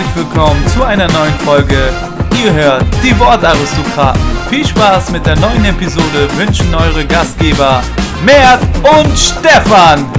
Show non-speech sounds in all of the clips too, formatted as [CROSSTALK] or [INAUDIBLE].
herzlich willkommen zu einer neuen Folge. Ihr hört die Wortaristokraten. Viel Spaß mit der neuen Episode wünschen eure Gastgeber Mert und Stefan.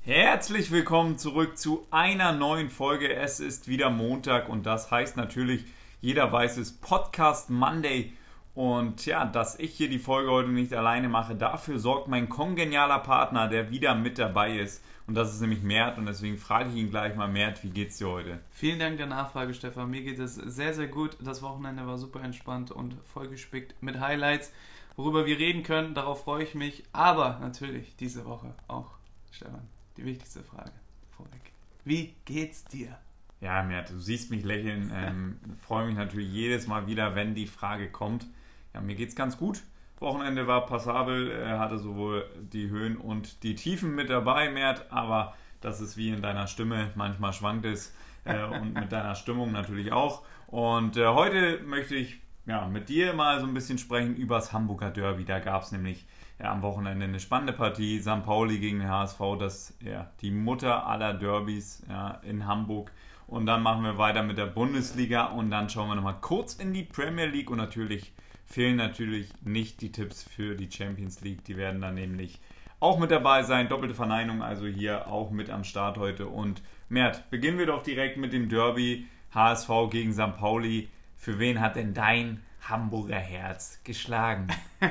Herzlich willkommen zurück zu einer neuen Folge. Es ist wieder Montag und das heißt natürlich, jeder weiß es, Podcast Monday. Und ja, dass ich hier die Folge heute nicht alleine mache, dafür sorgt mein kongenialer Partner, der wieder mit dabei ist. Und das ist nämlich Mert. Und deswegen frage ich ihn gleich mal, Mert, wie geht's dir heute? Vielen Dank der Nachfrage, Stefan. Mir geht es sehr, sehr gut. Das Wochenende war super entspannt und vollgespickt mit Highlights, worüber wir reden können. Darauf freue ich mich. Aber natürlich diese Woche auch, Stefan, die wichtigste Frage vorweg. Wie geht's dir? Ja, Mert, du siehst mich lächeln. Ähm, freue mich natürlich jedes Mal wieder, wenn die Frage kommt. Ja, mir geht's ganz gut. Wochenende war passabel, er hatte sowohl die Höhen und die Tiefen mit dabei, Mert, aber das ist wie in deiner Stimme, manchmal schwankt es äh, [LAUGHS] und mit deiner Stimmung natürlich auch. Und äh, heute möchte ich ja, mit dir mal so ein bisschen sprechen über das Hamburger Derby. Da gab es nämlich ja, am Wochenende eine spannende Partie, St. Pauli gegen den HSV, das ja die Mutter aller Derbys ja, in Hamburg. Und dann machen wir weiter mit der Bundesliga und dann schauen wir nochmal kurz in die Premier League und natürlich fehlen natürlich nicht die Tipps für die Champions League. Die werden dann nämlich auch mit dabei sein. Doppelte Verneinung also hier auch mit am Start heute. Und Mert, beginnen wir doch direkt mit dem Derby HSV gegen St. Pauli. Für wen hat denn dein Hamburger Herz geschlagen? [LAUGHS]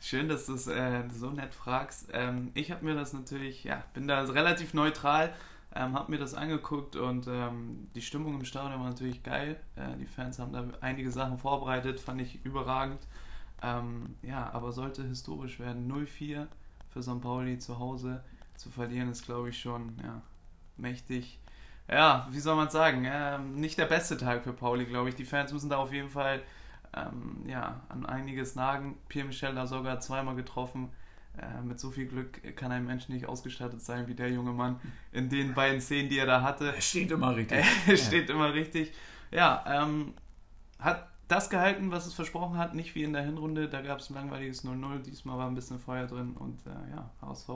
Schön, dass du es äh, so nett fragst. Ähm, ich habe mir das natürlich, ja, bin da relativ neutral ähm, hab mir das angeguckt und ähm, die Stimmung im Stadion war natürlich geil. Äh, die Fans haben da einige Sachen vorbereitet, fand ich überragend. Ähm, ja, aber sollte historisch werden. 0-4 für St. Pauli zu Hause zu verlieren, ist glaube ich schon ja, mächtig. Ja, wie soll man sagen? Ähm, nicht der beste Tag für Pauli, glaube ich. Die Fans müssen da auf jeden Fall ähm, ja, an einiges nagen. Pierre Michel da sogar zweimal getroffen äh, mit so viel Glück kann ein Mensch nicht ausgestattet sein wie der junge Mann in den beiden Szenen, die er da hatte. Er steht immer richtig. [LAUGHS] Er steht ja. immer richtig. Ja, ähm, hat das gehalten, was es versprochen hat, nicht wie in der Hinrunde. Da gab es ein langweiliges 0-0. Diesmal war ein bisschen Feuer drin und äh, ja, HSV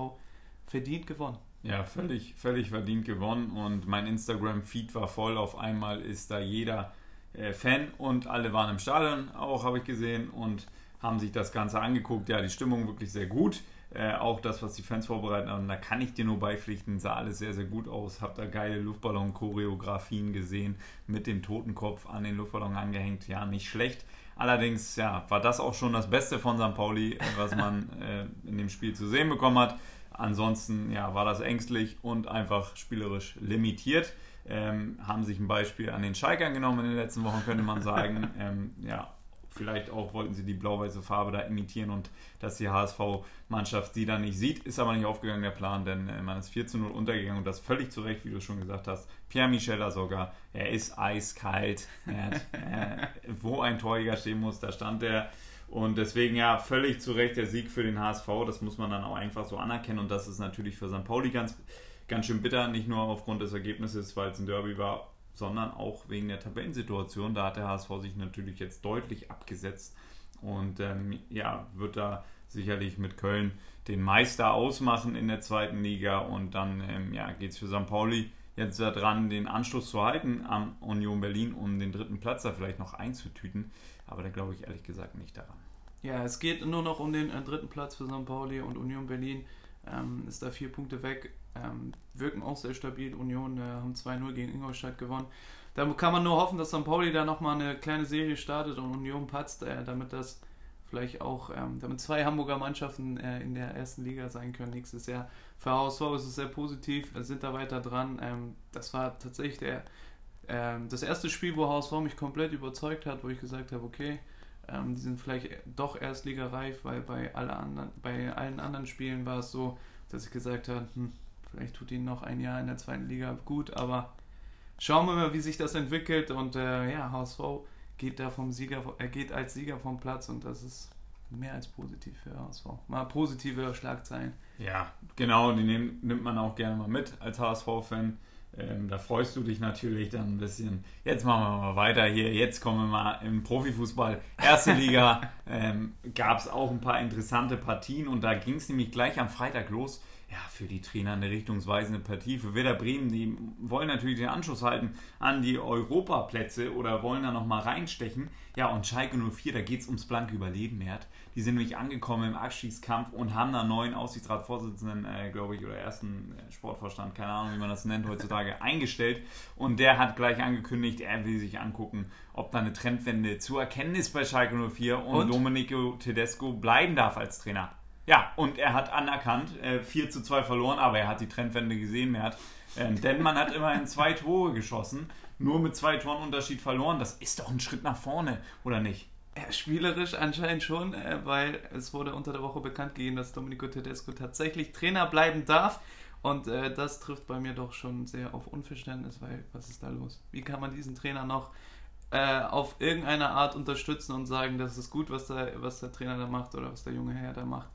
verdient gewonnen. Ja, völlig, völlig verdient gewonnen und mein Instagram-Feed war voll. Auf einmal ist da jeder äh, Fan und alle waren im Stadion, auch habe ich gesehen und haben sich das Ganze angeguckt. Ja, die Stimmung wirklich sehr gut. Äh, auch das, was die Fans vorbereiten haben, da kann ich dir nur beipflichten, sah alles sehr, sehr gut aus. Hab da geile Luftballon-Choreografien gesehen, mit dem Totenkopf an den Luftballon angehängt. Ja, nicht schlecht. Allerdings, ja, war das auch schon das Beste von St. Pauli, was man [LAUGHS] äh, in dem Spiel zu sehen bekommen hat. Ansonsten, ja, war das ängstlich und einfach spielerisch limitiert. Ähm, haben sich ein Beispiel an den Schalkern genommen in den letzten Wochen, könnte man sagen. [LAUGHS] Ähm, ja, Vielleicht auch wollten sie die blau-weiße Farbe da imitieren und dass die HSV-Mannschaft sie dann nicht sieht. Ist aber nicht aufgegangen, der Plan, denn äh, man ist 4 zu 0 untergegangen und das völlig zu Recht, wie du schon gesagt hast. Pierre Michel sogar, er ist eiskalt. Er hat, äh, wo ein Torjäger stehen muss, da stand er. Und deswegen ja völlig zu Recht der Sieg für den HSV. Das muss man dann auch einfach so anerkennen. Und das ist natürlich für St. Pauli ganz, ganz schön bitter. Nicht nur aufgrund des Ergebnisses, weil es ein Derby war, sondern auch wegen der Tabellensituation. Da hat der HSV sich natürlich jetzt deutlich abgesetzt und ähm, ja, wird da sicherlich mit Köln den Meister ausmachen in der zweiten Liga und dann ähm, ja, geht es für St. Pauli jetzt daran, den Anschluss zu halten am Union Berlin, um den dritten Platz da vielleicht noch einzutüten. Aber da glaube ich ehrlich gesagt nicht daran. Ja, es geht nur noch um den äh, dritten Platz für St. Pauli und Union Berlin ähm, ist da vier Punkte weg. Ähm, wirken auch sehr stabil. Union äh, haben 2-0 gegen Ingolstadt gewonnen. Da kann man nur hoffen, dass St. Pauli da nochmal eine kleine Serie startet und Union patzt, äh, damit das vielleicht auch, ähm, damit zwei Hamburger Mannschaften äh, in der ersten Liga sein können nächstes Jahr. Für HSV ist es sehr positiv, sind da weiter dran. Ähm, das war tatsächlich der, ähm, das erste Spiel, wo HSV mich komplett überzeugt hat, wo ich gesagt habe, okay, ähm, die sind vielleicht doch erstligareif, weil bei, alle anderen, bei allen anderen Spielen war es so, dass ich gesagt habe, hm, Vielleicht tut ihn noch ein Jahr in der zweiten Liga gut, aber schauen wir mal, wie sich das entwickelt. Und äh, ja, HSV geht da vom Sieger, er geht als Sieger vom Platz und das ist mehr als positiv für HSV. Mal positive Schlagzeilen. Ja, genau, die nehm, nimmt man auch gerne mal mit als HSV-Fan. Ähm, da freust du dich natürlich dann ein bisschen. Jetzt machen wir mal weiter hier. Jetzt kommen wir mal im Profifußball. Erste Liga [LAUGHS] ähm, gab es auch ein paar interessante Partien und da ging es nämlich gleich am Freitag los ja, für die Trainer eine richtungsweisende Partie. Für Werder Bremen, die wollen natürlich den Anschluss halten an die Europaplätze oder wollen da nochmal reinstechen. Ja, und Schalke 04, da geht es ums blanke Überleben, Mert. Die sind nämlich angekommen im Abstiegskampf und haben da einen neuen Aussichtsratsvorsitzenden, äh, glaube ich, oder ersten äh, Sportvorstand, keine Ahnung, wie man das nennt heutzutage, [LAUGHS] eingestellt. Und der hat gleich angekündigt, er will sich angucken, ob da eine Trendwende zu erkennen ist bei Schalke 04 und, und? Domenico Tedesco bleiben darf als Trainer. Ja, und er hat anerkannt, äh, 4 zu 2 verloren, aber er hat die Trendwende gesehen, Mert. Ähm, denn man hat immerhin zwei Tore geschossen, nur mit zwei Toren Unterschied verloren. Das ist doch ein Schritt nach vorne, oder nicht? Spielerisch anscheinend schon, äh, weil es wurde unter der Woche bekannt gegeben, dass Domenico Tedesco tatsächlich Trainer bleiben darf. Und äh, das trifft bei mir doch schon sehr auf Unverständnis, weil was ist da los? Wie kann man diesen Trainer noch äh, auf irgendeine Art unterstützen und sagen, das ist gut, was der, was der Trainer da macht oder was der junge Herr da macht?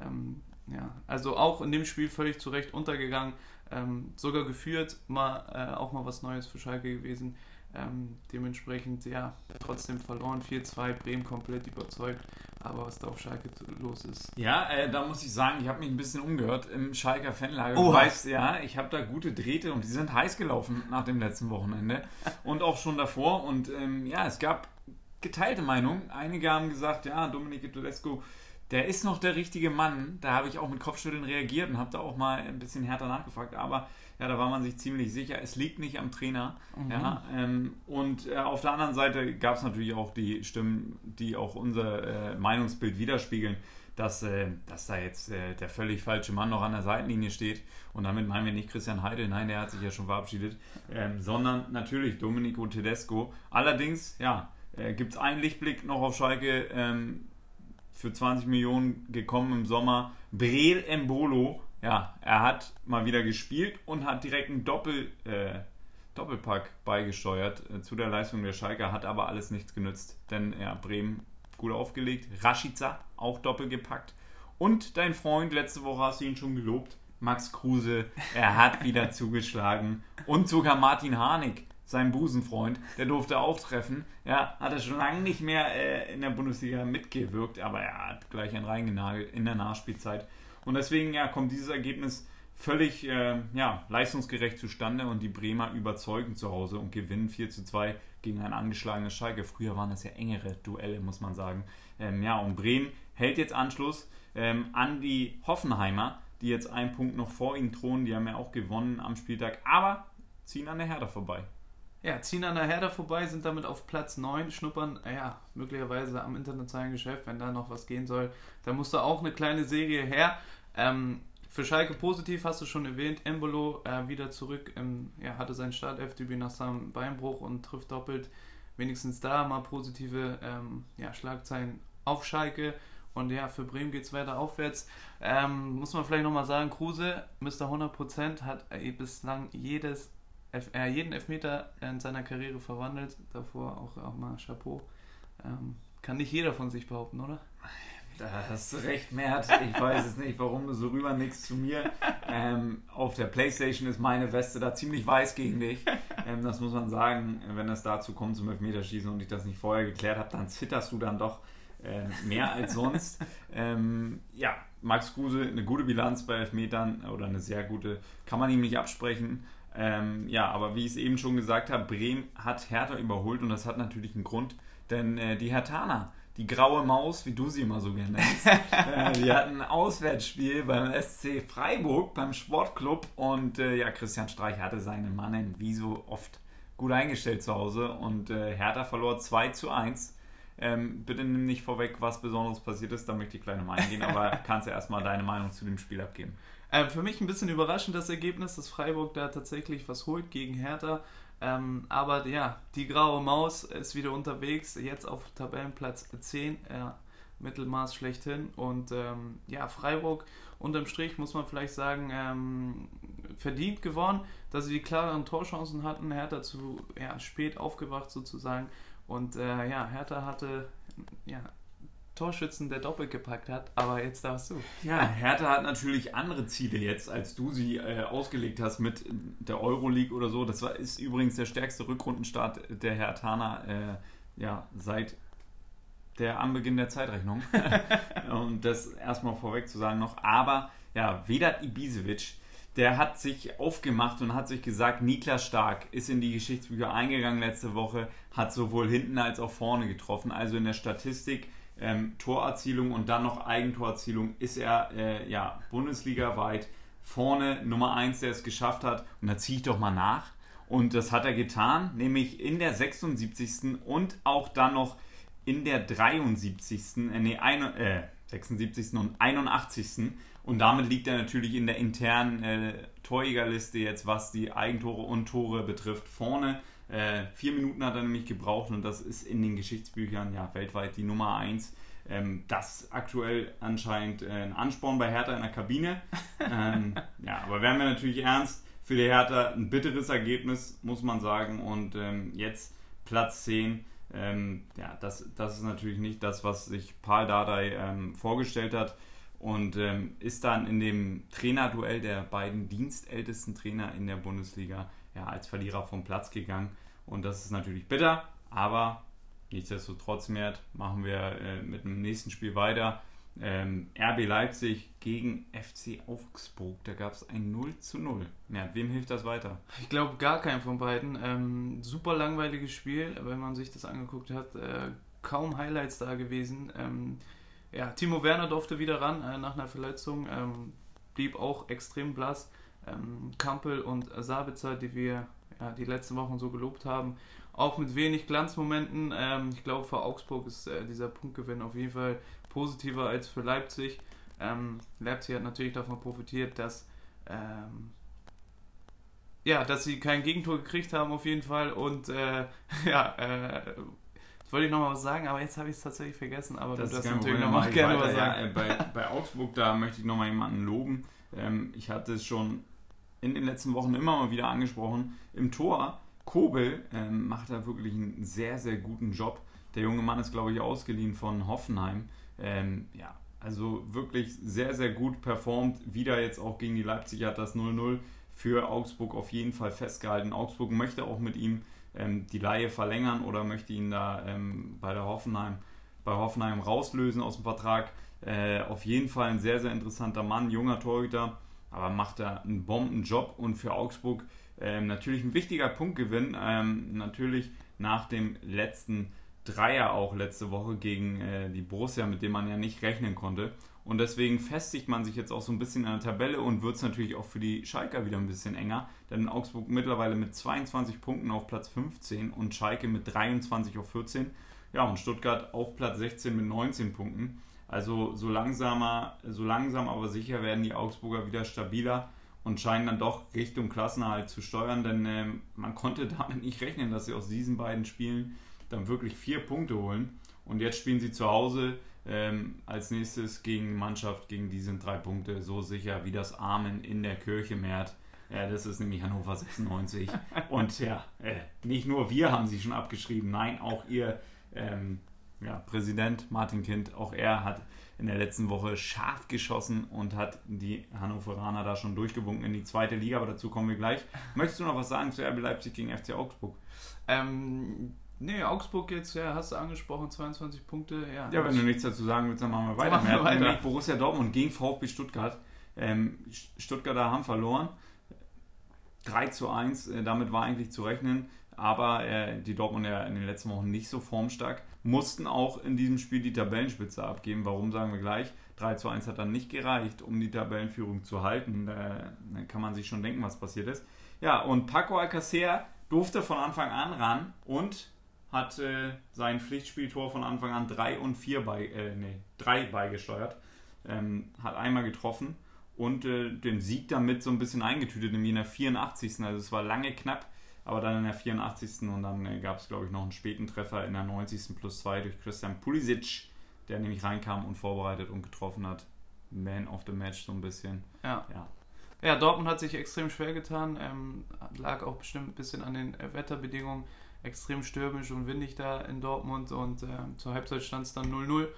Ähm, ja, also auch in dem Spiel völlig zu Recht untergegangen. Ähm, sogar geführt, mal äh, auch mal was Neues für Schalke gewesen. Ähm, dementsprechend, ja, trotzdem verloren. 4-2, Bremen komplett überzeugt. Aber was da auf Schalke los ist. Ja, äh, da muss ich sagen, ich habe mich ein bisschen umgehört im Schalker Fanlager. Oh. Du weißt, ja, ich habe da gute Drähte und die sind heiß gelaufen nach dem letzten Wochenende. [LAUGHS] und auch schon davor. Und ähm, ja, es gab geteilte Meinungen. Einige haben gesagt, ja, Dominique Tedesco der ist noch der richtige Mann. Da habe ich auch mit Kopfschütteln reagiert und habe da auch mal ein bisschen härter nachgefragt. Aber ja, da war man sich ziemlich sicher, es liegt nicht am Trainer. Mhm. Ja, ähm, und äh, auf der anderen Seite gab es natürlich auch die Stimmen, die auch unser äh, Meinungsbild widerspiegeln, dass, äh, dass da jetzt äh, der völlig falsche Mann noch an der Seitenlinie steht. Und damit meinen wir nicht Christian Heidel, nein, der hat sich ja schon verabschiedet, ähm, sondern natürlich Domenico Tedesco. Allerdings, ja, äh, gibt es einen Lichtblick noch auf Schalke. Ähm, für 20 Millionen gekommen im Sommer. Breel Embolo, ja, er hat mal wieder gespielt und hat direkt einen Doppel, äh, Doppelpack beigesteuert äh, zu der Leistung der Schalker, hat aber alles nichts genützt, denn ja, Bremen gut aufgelegt. Rashica auch doppelt gepackt. Und dein Freund, letzte Woche hast du ihn schon gelobt, Max Kruse, er hat wieder [LAUGHS] zugeschlagen. Und sogar Martin Harnik sein Busenfreund, der durfte auch treffen. Ja, hat er schon lange nicht mehr äh, in der Bundesliga mitgewirkt, aber er hat gleich einen reingenagelt in der Nachspielzeit. Und deswegen ja, kommt dieses Ergebnis völlig äh, ja, leistungsgerecht zustande und die Bremer überzeugen zu Hause und gewinnen 4 zu 2 gegen ein angeschlagenes Schalke. Früher waren das ja engere Duelle, muss man sagen. Ähm, ja, und Bremen hält jetzt Anschluss ähm, an die Hoffenheimer, die jetzt einen Punkt noch vor ihnen thronen. Die haben ja auch gewonnen am Spieltag, aber ziehen an der Hertha vorbei. Ja, ziehen an der Herder vorbei, sind damit auf Platz 9, schnuppern, ja, möglicherweise am internationalen Geschäft, wenn da noch was gehen soll. Da muss da auch eine kleine Serie her. Ähm, für Schalke positiv hast du schon erwähnt, Embolo äh, wieder zurück, im, ja, hatte sein Start-F-Debüt nach seinem Beinbruch und trifft doppelt. Wenigstens da mal positive ähm, ja, Schlagzeilen auf Schalke. Und ja, für Bremen geht es weiter aufwärts. Ähm, muss man vielleicht nochmal sagen, Kruse, Mr. 100%, hat äh, bislang jedes F äh, jeden Elfmeter in seiner Karriere verwandelt. Davor auch, auch mal Chapeau. Ähm, kann nicht jeder von sich behaupten, oder? Da hast du recht, Mert. Ich weiß es nicht, warum du so rüber nichts zu mir. Ähm, auf der Playstation ist meine Weste da ziemlich weiß gegen dich. Ähm, das muss man sagen. Wenn es dazu kommt zum Elfmeterschießen und ich das nicht vorher geklärt habe, dann zitterst du dann doch äh, mehr als sonst. Ähm, ja, Max Kruse, eine gute Bilanz bei Elfmetern oder eine sehr gute, kann man ihm nicht absprechen. Ähm, ja, aber wie ich es eben schon gesagt habe, Bremen hat Hertha überholt und das hat natürlich einen Grund, denn äh, die Hertaner, die graue Maus, wie du sie immer so gerne nennst, [LAUGHS] äh, die hatten ein Auswärtsspiel beim SC Freiburg, beim Sportclub und äh, ja, Christian Streich hatte seine Mannen wie so oft gut eingestellt zu Hause und äh, Hertha verlor 2 zu 1. Ähm, bitte nimm nicht vorweg, was Besonderes passiert ist, da möchte ich gleich nochmal eingehen, aber [LAUGHS] kannst ja erstmal deine Meinung zu dem Spiel abgeben. Äh, für mich ein bisschen überraschend das Ergebnis, dass Freiburg da tatsächlich was holt gegen Hertha. Ähm, aber ja, die graue Maus ist wieder unterwegs, jetzt auf Tabellenplatz 10, äh, Mittelmaß schlechthin. Und ähm, ja, Freiburg unterm Strich muss man vielleicht sagen, ähm, verdient gewonnen, dass sie die klareren Torchancen hatten. Hertha zu ja, spät aufgewacht sozusagen. Und äh, ja, Hertha hatte ja, Torschützen, der doppelt gepackt hat, aber jetzt darfst du. Ja, Hertha hat natürlich andere Ziele jetzt, als du sie äh, ausgelegt hast mit der Euroleague oder so. Das war, ist übrigens der stärkste Rückrundenstart der Herthaner äh, ja, seit der Anbeginn der Zeitrechnung. [LAUGHS] um das erstmal vorweg zu sagen noch. Aber ja, Vedat Ibisevic, der hat sich aufgemacht und hat sich gesagt, Niklas Stark ist in die Geschichtsbücher eingegangen letzte Woche, hat sowohl hinten als auch vorne getroffen. Also in der Statistik ähm, Torerzielung und dann noch Eigentorerzielung ist er äh, ja bundesligaweit vorne Nummer 1, der es geschafft hat. Und da ziehe ich doch mal nach. Und das hat er getan, nämlich in der 76. und auch dann noch in der 73. Äh, nee, ein, äh, 76. und 81. Und damit liegt er natürlich in der internen äh, Torjägerliste jetzt, was die Eigentore und Tore betrifft, vorne. Äh, vier Minuten hat er nämlich gebraucht und das ist in den Geschichtsbüchern ja weltweit die Nummer eins. Ähm, das aktuell anscheinend äh, ein Ansporn bei Hertha in der Kabine. [LAUGHS] ähm, ja, aber werden wir natürlich ernst. Für die Hertha ein bitteres Ergebnis, muss man sagen. Und ähm, jetzt Platz 10. Ähm, ja, das, das ist natürlich nicht das, was sich Paul Dardai ähm, vorgestellt hat und ähm, ist dann in dem Trainerduell der beiden dienstältesten Trainer in der Bundesliga ja, als Verlierer vom Platz gegangen. Und das ist natürlich bitter, aber nichtsdestotrotz mehr machen wir äh, mit dem nächsten Spiel weiter. Ähm, RB Leipzig gegen FC Augsburg. Da gab es ein 0 zu 0. Ja, wem hilft das weiter? Ich glaube gar keinem von beiden. Ähm, super langweiliges Spiel, wenn man sich das angeguckt hat. Äh, kaum Highlights da gewesen. Ähm, ja, Timo Werner durfte wieder ran äh, nach einer Verletzung. Blieb auch extrem blass. Ähm, Kampel und Sabitzer, die wir ja, die letzten Wochen so gelobt haben, auch mit wenig Glanzmomenten. Ähm, ich glaube, für Augsburg ist äh, dieser Punktgewinn auf jeden Fall positiver als für Leipzig. Ähm, Leipzig hat natürlich davon profitiert, dass ähm, ja, dass sie kein Gegentor gekriegt haben auf jeden Fall und äh, [LAUGHS] ja, äh, jetzt wollte ich nochmal was sagen, aber jetzt habe ich es tatsächlich vergessen, aber das du darfst natürlich nochmal gerne was sagen. Ja, bei, bei Augsburg, da möchte ich nochmal jemanden loben. Ähm, ich hatte es schon in den letzten Wochen immer mal wieder angesprochen. Im Tor, Kobel ähm, macht da wirklich einen sehr, sehr guten Job. Der junge Mann ist, glaube ich, ausgeliehen von Hoffenheim. Ähm, ja, also wirklich sehr, sehr gut performt. Wieder jetzt auch gegen die Leipzig hat das 0-0 für Augsburg auf jeden Fall festgehalten. Augsburg möchte auch mit ihm ähm, die Laie verlängern oder möchte ihn da ähm, bei der Hoffenheim, bei Hoffenheim rauslösen aus dem Vertrag. Äh, auf jeden Fall ein sehr, sehr interessanter Mann, junger Torhüter, aber macht da einen Bombenjob und für Augsburg ähm, natürlich ein wichtiger Punktgewinn. Ähm, natürlich nach dem letzten Dreier auch letzte Woche gegen äh, die Borussia, mit dem man ja nicht rechnen konnte. Und deswegen festigt man sich jetzt auch so ein bisschen in der Tabelle und wird es natürlich auch für die Schalker wieder ein bisschen enger. Denn Augsburg mittlerweile mit 22 Punkten auf Platz 15 und Schalke mit 23 auf 14. Ja, und Stuttgart auf Platz 16 mit 19 Punkten. Also so langsamer, so langsam aber sicher werden die Augsburger wieder stabiler und scheinen dann doch Richtung Klassenerhalt zu steuern, denn äh, man konnte damit nicht rechnen, dass sie aus diesen beiden Spielen dann wirklich vier Punkte holen. Und jetzt spielen sie zu Hause ähm, als nächstes gegen Mannschaft, gegen die sind drei Punkte so sicher wie das Amen in der Kirche mehrt. Ja, das ist nämlich Hannover 96. [LAUGHS] Und ja, äh, nicht nur wir haben sie schon abgeschrieben, nein, auch ihr ähm, ja, Präsident Martin Kind, auch er hat in der letzten Woche scharf geschossen und hat die Hannoveraner da schon durchgewunken in die zweite Liga, aber dazu kommen wir gleich. Möchtest du noch was sagen zu RB Leipzig gegen FC Augsburg? Ähm, Nee, Augsburg jetzt, ja, hast du angesprochen, 22 Punkte. Ja, ja wenn du nichts dazu sagen willst, dann machen wir weiter. Machen wir weiter. Nämlich Borussia Dortmund gegen VfB Stuttgart. Ähm, Stuttgarter haben verloren. 3 zu 1, äh, damit war eigentlich zu rechnen. Aber äh, die Dortmunder in den letzten Wochen nicht so formstark. Mussten auch in diesem Spiel die Tabellenspitze abgeben. Warum sagen wir gleich? 3 zu 1 hat dann nicht gereicht, um die Tabellenführung zu halten. Da, da kann man sich schon denken, was passiert ist. Ja, und Paco Alcacer durfte von Anfang an ran und hat äh, sein Pflichtspieltor von Anfang an 3 und 4 bei, äh, nee, 3 beigesteuert. Ähm, hat einmal getroffen und äh, den Sieg damit so ein bisschen eingetütet, nämlich in der 84. Also es war lange knapp, aber dann in der 84. und dann äh, gab es, glaube ich, noch einen späten Treffer in der 90. plus 2 durch Christian Pulisic, der nämlich reinkam und vorbereitet und getroffen hat. Man of the Match so ein bisschen. Ja. ja. Ja, Dortmund hat sich extrem schwer getan, ähm, lag auch bestimmt ein bisschen an den äh, Wetterbedingungen extrem stürmisch und windig da in Dortmund und äh, zur Halbzeit stand es dann 0-0.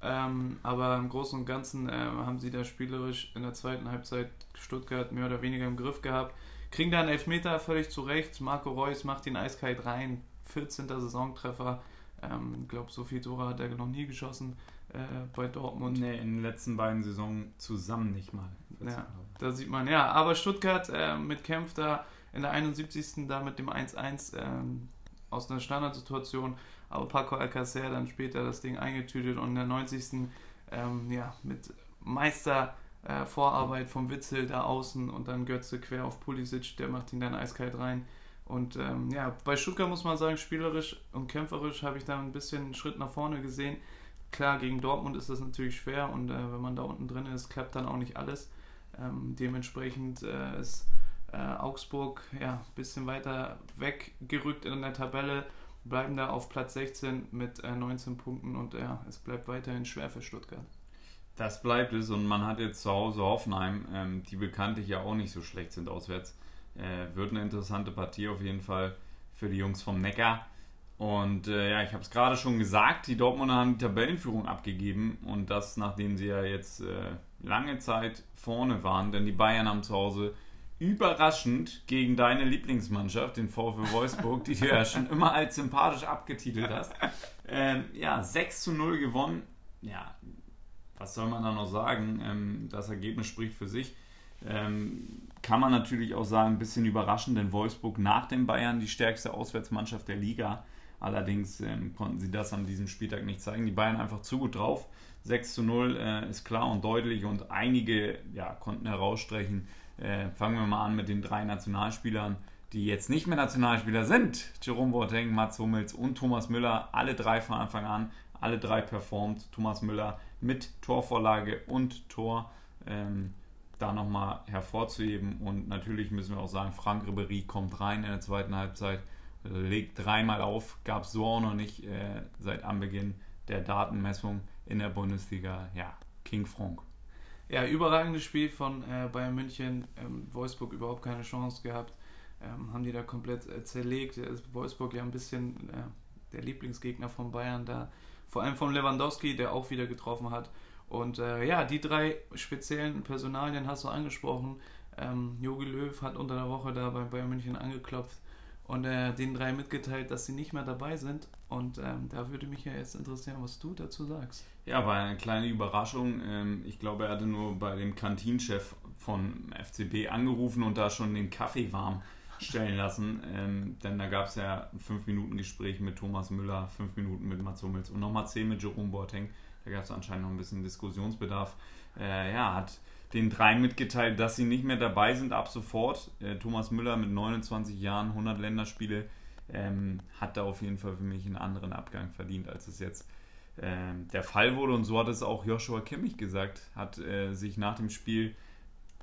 Ähm, aber im Großen und Ganzen äh, haben sie da spielerisch in der zweiten Halbzeit Stuttgart mehr oder weniger im Griff gehabt. Kriegen da einen Elfmeter völlig zurecht. Marco Reus macht den eiskalt rein. 14. Saisontreffer. Ich ähm, glaube, so viel Tore hat er noch nie geschossen äh, bei Dortmund. Nee, in den letzten beiden Saisonen zusammen nicht mal. Ja, da sieht man, ja. Aber Stuttgart äh, mit Kempf da in der 71. da mit dem 1-1 ähm, aus einer Standardsituation. Aber Paco Alcacer dann später das Ding eingetütet und in der 90. Ähm, ja, mit Meister äh, Vorarbeit vom Witzel da außen und dann Götze quer auf Pulisic, der macht ihn dann eiskalt rein. Und ähm, ja, bei Stuttgart muss man sagen, spielerisch und kämpferisch habe ich da ein bisschen einen Schritt nach vorne gesehen. Klar, gegen Dortmund ist das natürlich schwer und äh, wenn man da unten drin ist, klappt dann auch nicht alles. Ähm, dementsprechend äh, ist äh, Augsburg ja ein bisschen weiter weggerückt in der Tabelle, bleiben da auf Platz 16 mit 19 äh, Punkten und ja, es bleibt weiterhin schwer für Stuttgart. Das bleibt es und man hat jetzt zu Hause Hoffenheim, ähm, die bekanntlich ja auch nicht so schlecht sind auswärts. Äh, wird eine interessante Partie auf jeden Fall für die Jungs vom Neckar. Und äh, ja, ich habe es gerade schon gesagt, die Dortmunder haben die Tabellenführung abgegeben und das, nachdem sie ja jetzt äh, lange Zeit vorne waren, denn die Bayern haben zu Hause überraschend gegen deine Lieblingsmannschaft, den VfW Wolfsburg, die du ja schon immer als sympathisch abgetitelt hast, ähm, ja, 6 zu 0 gewonnen. Ja, was soll man da noch sagen? Ähm, das Ergebnis spricht für sich. Ähm, kann man natürlich auch sagen, ein bisschen überraschend, denn Wolfsburg nach den Bayern die stärkste Auswärtsmannschaft der Liga. Allerdings ähm, konnten sie das an diesem Spieltag nicht zeigen. Die Bayern einfach zu gut drauf. 6 zu 0 äh, ist klar und deutlich und einige ja, konnten herausstreichen, äh, fangen wir mal an mit den drei Nationalspielern, die jetzt nicht mehr Nationalspieler sind. Jerome Boateng, Mats Hummels und Thomas Müller, alle drei von Anfang an, alle drei performt. Thomas Müller mit Torvorlage und Tor. Ähm, da nochmal hervorzuheben. Und natürlich müssen wir auch sagen, Frank Ribery kommt rein in der zweiten Halbzeit, legt dreimal auf, gab es so auch noch nicht äh, seit Anbeginn der Datenmessung in der Bundesliga. Ja, King Frank. Ja, überragendes Spiel von äh, Bayern München. Ähm, Wolfsburg überhaupt keine Chance gehabt. Ähm, haben die da komplett äh, zerlegt. Wolfsburg ja ein bisschen äh, der Lieblingsgegner von Bayern da. Vor allem von Lewandowski, der auch wieder getroffen hat. Und äh, ja, die drei speziellen Personalien hast du angesprochen. Ähm, Jogi Löw hat unter der Woche da bei Bayern München angeklopft und äh, den drei mitgeteilt, dass sie nicht mehr dabei sind. Und ähm, da würde mich ja jetzt interessieren, was du dazu sagst. Ja, war eine kleine Überraschung. Ähm, ich glaube, er hatte nur bei dem Kantinchef von FCB angerufen und da schon den Kaffee warm stellen lassen. Ähm, denn da gab es ja ein 5-Minuten-Gespräch mit Thomas Müller, 5 Minuten mit Mats Hummels und nochmal 10 mit Jerome Boateng. Da gab es anscheinend noch ein bisschen Diskussionsbedarf. Äh, ja, hat den dreien mitgeteilt, dass sie nicht mehr dabei sind ab sofort. Äh, Thomas Müller mit 29 Jahren, 100 Länderspiele, ähm, hat da auf jeden Fall für mich einen anderen Abgang verdient, als es jetzt ähm, der Fall wurde. Und so hat es auch Joshua Kimmich gesagt, hat äh, sich nach dem Spiel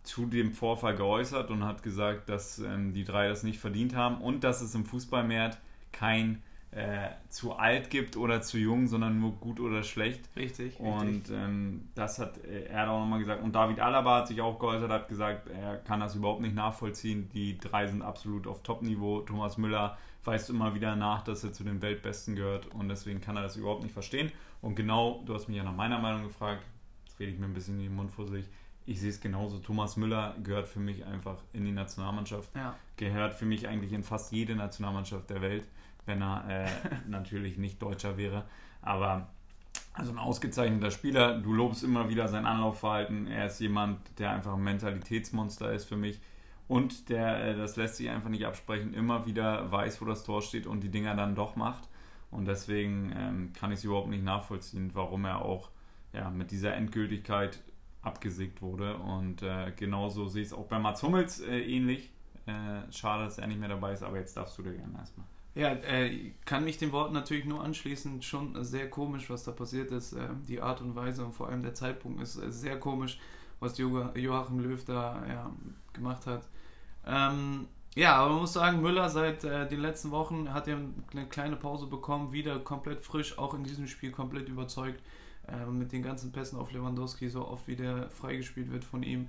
zu dem Vorfall geäußert und hat gesagt, dass ähm, die drei das nicht verdient haben und dass es im Fußballmarkt kein äh, zu alt gibt oder zu jung, sondern nur gut oder schlecht. Richtig. Und richtig. Ähm, das hat äh, er auch nochmal gesagt. Und David Alaba hat sich auch geäußert, hat gesagt, er kann das überhaupt nicht nachvollziehen. Die drei sind absolut auf Top-Niveau. Thomas Müller weist immer wieder nach, dass er zu den Weltbesten gehört und deswegen kann er das überhaupt nicht verstehen. Und genau, du hast mich ja nach meiner Meinung gefragt, jetzt rede ich mir ein bisschen in den Mund vor sich. Ich sehe es genauso. Thomas Müller gehört für mich einfach in die Nationalmannschaft. Ja. Gehört für mich eigentlich in fast jede Nationalmannschaft der Welt wenn er äh, [LAUGHS] natürlich nicht Deutscher wäre. Aber also ein ausgezeichneter Spieler. Du lobst immer wieder sein Anlaufverhalten. Er ist jemand, der einfach ein Mentalitätsmonster ist für mich. Und der, äh, das lässt sich einfach nicht absprechen, immer wieder weiß, wo das Tor steht und die Dinger dann doch macht. Und deswegen ähm, kann ich es überhaupt nicht nachvollziehen, warum er auch ja, mit dieser Endgültigkeit abgesägt wurde. Und äh, genauso sehe ich es auch bei Mats Hummels äh, ähnlich. Äh, schade, dass er nicht mehr dabei ist, aber jetzt darfst du dir gerne erstmal. Ja, äh, kann mich den Worten natürlich nur anschließen. Schon sehr komisch, was da passiert ist. Äh, die Art und Weise und vor allem der Zeitpunkt ist äh, sehr komisch, was jo Joachim Löw da ja, gemacht hat. Ähm, ja, aber man muss sagen, Müller seit äh, den letzten Wochen hat er eine kleine Pause bekommen, wieder komplett frisch, auch in diesem Spiel komplett überzeugt. Mit den ganzen Pässen auf Lewandowski, so oft wie der freigespielt wird von ihm.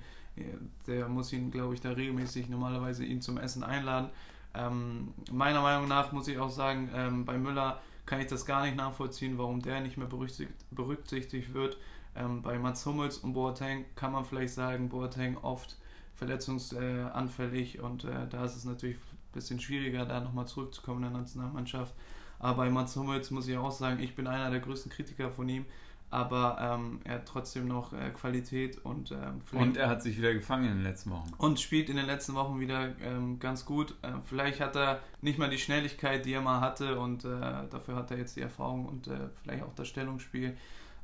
Der muss ihn, glaube ich, da regelmäßig normalerweise ihn zum Essen einladen. Ähm, meiner Meinung nach muss ich auch sagen, ähm, bei Müller kann ich das gar nicht nachvollziehen, warum der nicht mehr berücksichtigt, berücksichtigt wird. Ähm, bei Mats Hummels und Boateng kann man vielleicht sagen, Boateng oft verletzungsanfällig und äh, da ist es natürlich ein bisschen schwieriger, da nochmal zurückzukommen in der Nationalmannschaft. Aber bei Mats Hummels muss ich auch sagen, ich bin einer der größten Kritiker von ihm aber ähm, er hat trotzdem noch äh, Qualität und ähm, und er hat sich wieder gefangen in den letzten Wochen und spielt in den letzten Wochen wieder ähm, ganz gut. Äh, vielleicht hat er nicht mal die Schnelligkeit, die er mal hatte und äh, dafür hat er jetzt die Erfahrung und äh, vielleicht auch das Stellungsspiel.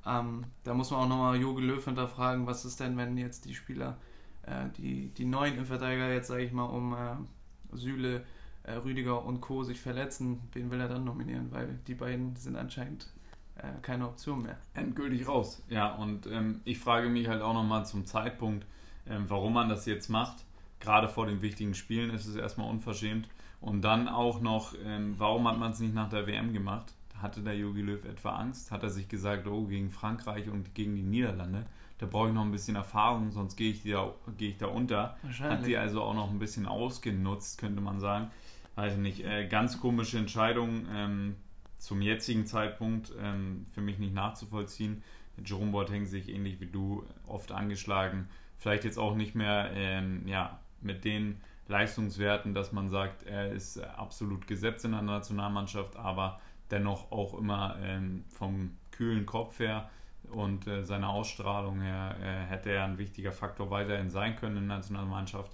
Ähm, da muss man auch nochmal Jogi Löw hinterfragen, was ist denn, wenn jetzt die Spieler, äh, die, die neuen Innenverteidiger jetzt sage ich mal um äh, Süle, Rüdiger und Co. sich verletzen, wen will er dann nominieren? Weil die beiden sind anscheinend äh, keine Option mehr. Endgültig raus. Ja, und ähm, ich frage mich halt auch nochmal zum Zeitpunkt, ähm, warum man das jetzt macht. Gerade vor den wichtigen Spielen ist es erstmal unverschämt. Und dann auch noch, ähm, warum hat man es nicht nach der WM gemacht? Hatte der Jogi Löw etwa Angst? Hat er sich gesagt, oh, gegen Frankreich und gegen die Niederlande, da brauche ich noch ein bisschen Erfahrung, sonst gehe ich, da, gehe ich da unter. Hat die also auch noch ein bisschen ausgenutzt, könnte man sagen. Weiß nicht, äh, ganz komische Entscheidung. Ähm, zum jetzigen Zeitpunkt ähm, für mich nicht nachzuvollziehen. Jerome Boateng sich ähnlich wie du oft angeschlagen. Vielleicht jetzt auch nicht mehr ähm, ja, mit den Leistungswerten, dass man sagt, er ist absolut gesetzt in der Nationalmannschaft, aber dennoch auch immer ähm, vom kühlen Kopf her und äh, seiner Ausstrahlung her äh, hätte er ein wichtiger Faktor weiterhin sein können in der Nationalmannschaft,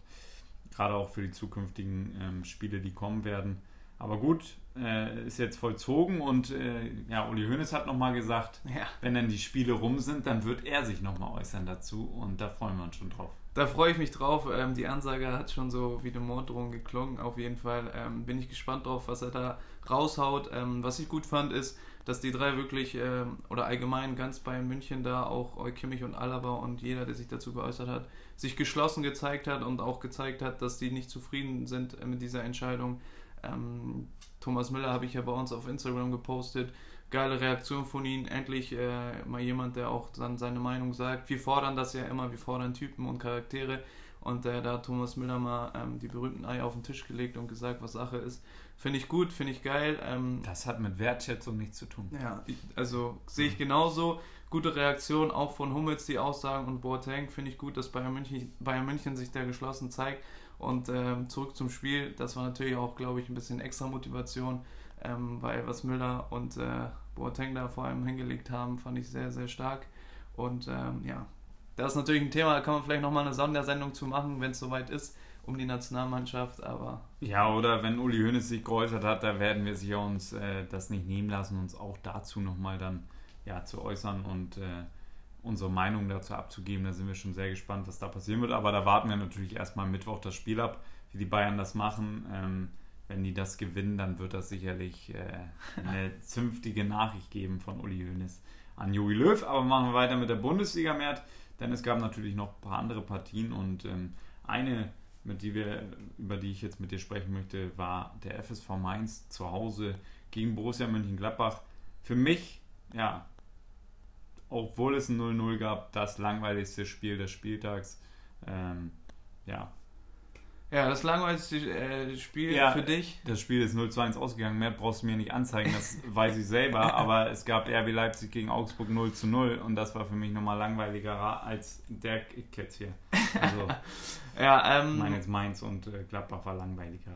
gerade auch für die zukünftigen ähm, Spiele, die kommen werden. Aber gut, äh, ist jetzt vollzogen und äh, ja, Uli Hoeneß hat nochmal gesagt, ja. wenn dann die Spiele rum sind, dann wird er sich nochmal äußern dazu und da freuen wir uns schon drauf. Da freue ich mich drauf. Ähm, die Ansage hat schon so wie eine Morddrohung geklungen. Auf jeden Fall ähm, bin ich gespannt drauf, was er da raushaut. Ähm, was ich gut fand, ist, dass die drei wirklich ähm, oder allgemein ganz Bayern München da auch Kimmich und Alaba und jeder, der sich dazu geäußert hat, sich geschlossen gezeigt hat und auch gezeigt hat, dass die nicht zufrieden sind mit dieser Entscheidung. Ähm, Thomas Müller habe ich ja bei uns auf Instagram gepostet. Geile Reaktion von ihm. Endlich äh, mal jemand, der auch dann seine Meinung sagt. Wir fordern das ja immer, wir fordern Typen und Charaktere. Und äh, da hat Thomas Müller mal ähm, die berühmten Eier auf den Tisch gelegt und gesagt, was Sache ist. Finde ich gut, finde ich geil. Ähm, das hat mit Wertschätzung nichts zu tun. Ja, also sehe ich genauso. Gute Reaktion auch von Hummels, die Aussagen und Boateng. Finde ich gut, dass Bayern München, Bayern München sich da geschlossen zeigt. Und ähm, zurück zum Spiel, das war natürlich auch, glaube ich, ein bisschen extra Motivation, ähm, weil was Müller und äh, Boateng da vor allem hingelegt haben, fand ich sehr, sehr stark. Und ähm, ja, das ist natürlich ein Thema, da kann man vielleicht nochmal eine Sondersendung zu machen, wenn es soweit ist, um die Nationalmannschaft, aber... Ja, oder wenn Uli Hoeneß sich geäußert hat, da werden wir sicher uns äh, das nicht nehmen lassen, uns auch dazu nochmal dann ja, zu äußern und... Äh, unsere Meinung dazu abzugeben. Da sind wir schon sehr gespannt, was da passieren wird. Aber da warten wir natürlich erstmal Mittwoch das Spiel ab, wie die Bayern das machen. Ähm, wenn die das gewinnen, dann wird das sicherlich äh, eine [LAUGHS] zünftige Nachricht geben von Uli Hoeneß an Jogi Löw. Aber machen wir weiter mit der Bundesliga, Mert, denn es gab natürlich noch ein paar andere Partien und ähm, eine, mit die wir, über die ich jetzt mit dir sprechen möchte, war der FSV Mainz zu Hause gegen Borussia Mönchengladbach. Für mich, ja, obwohl es ein 0-0 gab, das langweiligste Spiel des Spieltags. Ähm, ja. Ja, das langweiligste äh, Spiel ja, für dich? Das Spiel ist 0-2-1 ausgegangen. Mehr brauchst du mir nicht anzeigen, das [LAUGHS] weiß ich selber. Aber es gab RB Leipzig gegen Augsburg 0-0 und das war für mich nochmal langweiliger als der Kids hier. Also, [LAUGHS] ja, ähm, ich meine jetzt Mainz und äh, Gladbach war langweiliger.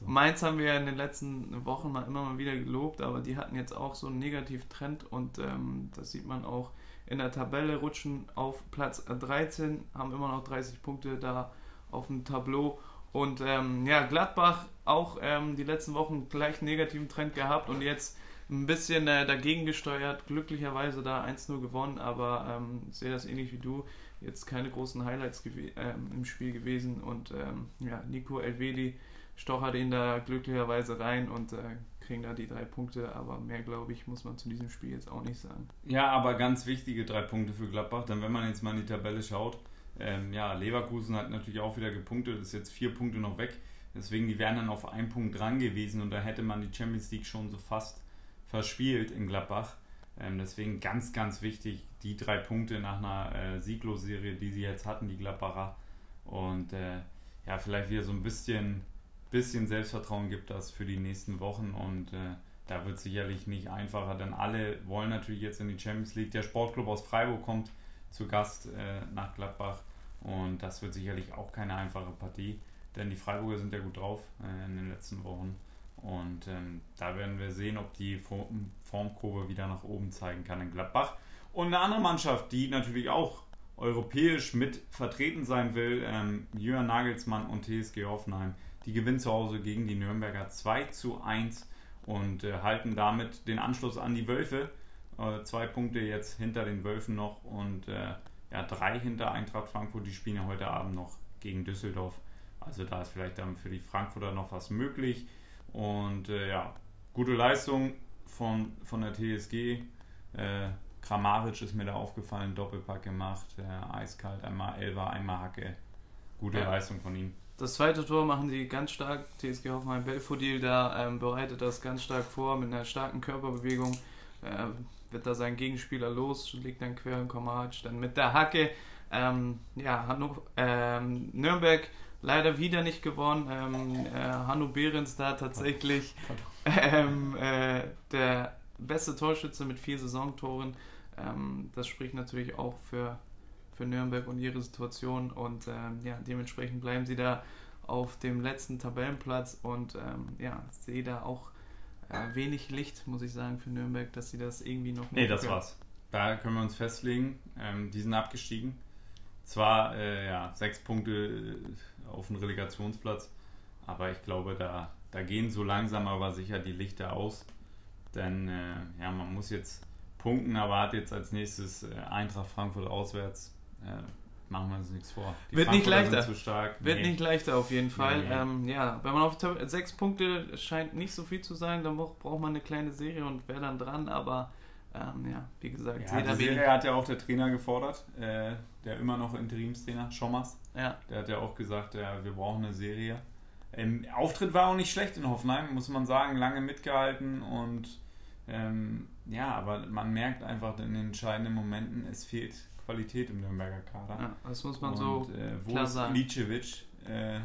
So. Mainz haben wir ja in den letzten Wochen mal immer mal wieder gelobt, aber die hatten jetzt auch so einen Negativtrend und ähm, das sieht man auch in der Tabelle, rutschen auf Platz 13, haben immer noch 30 Punkte da auf dem Tableau. Und ähm, ja, Gladbach auch ähm, die letzten Wochen gleich einen negativen Trend gehabt und jetzt ein bisschen äh, dagegen gesteuert. Glücklicherweise da 1-0 gewonnen, aber ähm, sehe das ähnlich wie du. Jetzt keine großen Highlights ähm, im Spiel gewesen und ähm, ja, Nico Elvedi stochert ihn da glücklicherweise rein und äh, kriegen da die drei Punkte. Aber mehr, glaube ich, muss man zu diesem Spiel jetzt auch nicht sagen. Ja, aber ganz wichtige drei Punkte für Gladbach. Denn wenn man jetzt mal in die Tabelle schaut, ähm, ja, Leverkusen hat natürlich auch wieder gepunktet, ist jetzt vier Punkte noch weg. Deswegen, die wären dann auf einen Punkt dran gewesen und da hätte man die Champions League schon so fast verspielt in Gladbach. Ähm, deswegen ganz, ganz wichtig, die drei Punkte nach einer äh, Sieglos-Serie, die sie jetzt hatten, die Gladbacher. Und äh, ja, vielleicht wieder so ein bisschen bisschen Selbstvertrauen gibt das für die nächsten Wochen und äh, da wird sicherlich nicht einfacher, denn alle wollen natürlich jetzt in die Champions League. Der Sportclub aus Freiburg kommt zu Gast äh, nach Gladbach und das wird sicherlich auch keine einfache Partie, denn die Freiburger sind ja gut drauf äh, in den letzten Wochen und ähm, da werden wir sehen, ob die Formkurve wieder nach oben zeigen kann in Gladbach. Und eine andere Mannschaft, die natürlich auch europäisch mit vertreten sein will, ähm, Jürgen Nagelsmann und TSG Hoffenheim, die gewinnen zu Hause gegen die Nürnberger 2 zu 1 und äh, halten damit den Anschluss an die Wölfe. Äh, zwei Punkte jetzt hinter den Wölfen noch und äh, ja, drei hinter Eintracht Frankfurt. Die spielen ja heute Abend noch gegen Düsseldorf. Also da ist vielleicht dann für die Frankfurter noch was möglich. Und äh, ja, gute Leistung von, von der TSG. Äh, Kramaric ist mir da aufgefallen, Doppelpack gemacht, äh, eiskalt, einmal Elva, einmal Hacke. Gute ja. Leistung von ihm. Das zweite Tor machen sie ganz stark. TSG Hoffenheim Belfodil da ähm, bereitet das ganz stark vor mit einer starken Körperbewegung. Äh, wird da sein Gegenspieler los, legt dann quer in Komac, dann mit der Hacke. Ähm, ja, Hanno, ähm, Nürnberg leider wieder nicht gewonnen. Ähm, äh, Hanno Behrens da tatsächlich ähm, äh, der beste Torschütze mit vier Saisontoren. Ähm, das spricht natürlich auch für für Nürnberg und ihre Situation und ähm, ja, dementsprechend bleiben sie da auf dem letzten Tabellenplatz und ähm, ja, sehe da auch äh, wenig Licht, muss ich sagen, für Nürnberg, dass sie das irgendwie noch Nee, das können. war's. Da können wir uns festlegen. Ähm, die sind abgestiegen. Zwar äh, ja, sechs Punkte äh, auf dem Relegationsplatz, aber ich glaube, da, da gehen so langsam aber sicher die Lichter aus. Denn äh, ja, man muss jetzt punkten, aber hat jetzt als nächstes äh, Eintracht Frankfurt auswärts ja, machen wir uns nichts vor. Die Wird nicht leichter. Zu stark. Wird nee. nicht leichter auf jeden Fall. Nee. Ähm, ja, wenn man auf sechs Punkte scheint nicht so viel zu sein, dann braucht man eine kleine Serie und wäre dann dran, aber ähm, ja, wie gesagt, ja, die Serie hat ja auch der Trainer gefordert, äh, der immer noch Interimstrainer, Schommers. Ja. Der hat ja auch gesagt, ja, wir brauchen eine Serie. Ähm, Auftritt war auch nicht schlecht in Hoffenheim, muss man sagen, lange mitgehalten und ähm, ja, aber man merkt einfach in den entscheidenden Momenten, es fehlt Qualität im Nürnberger Kader. Ja, das muss man und, so äh, wo klar ist sagen. Licevic? Äh,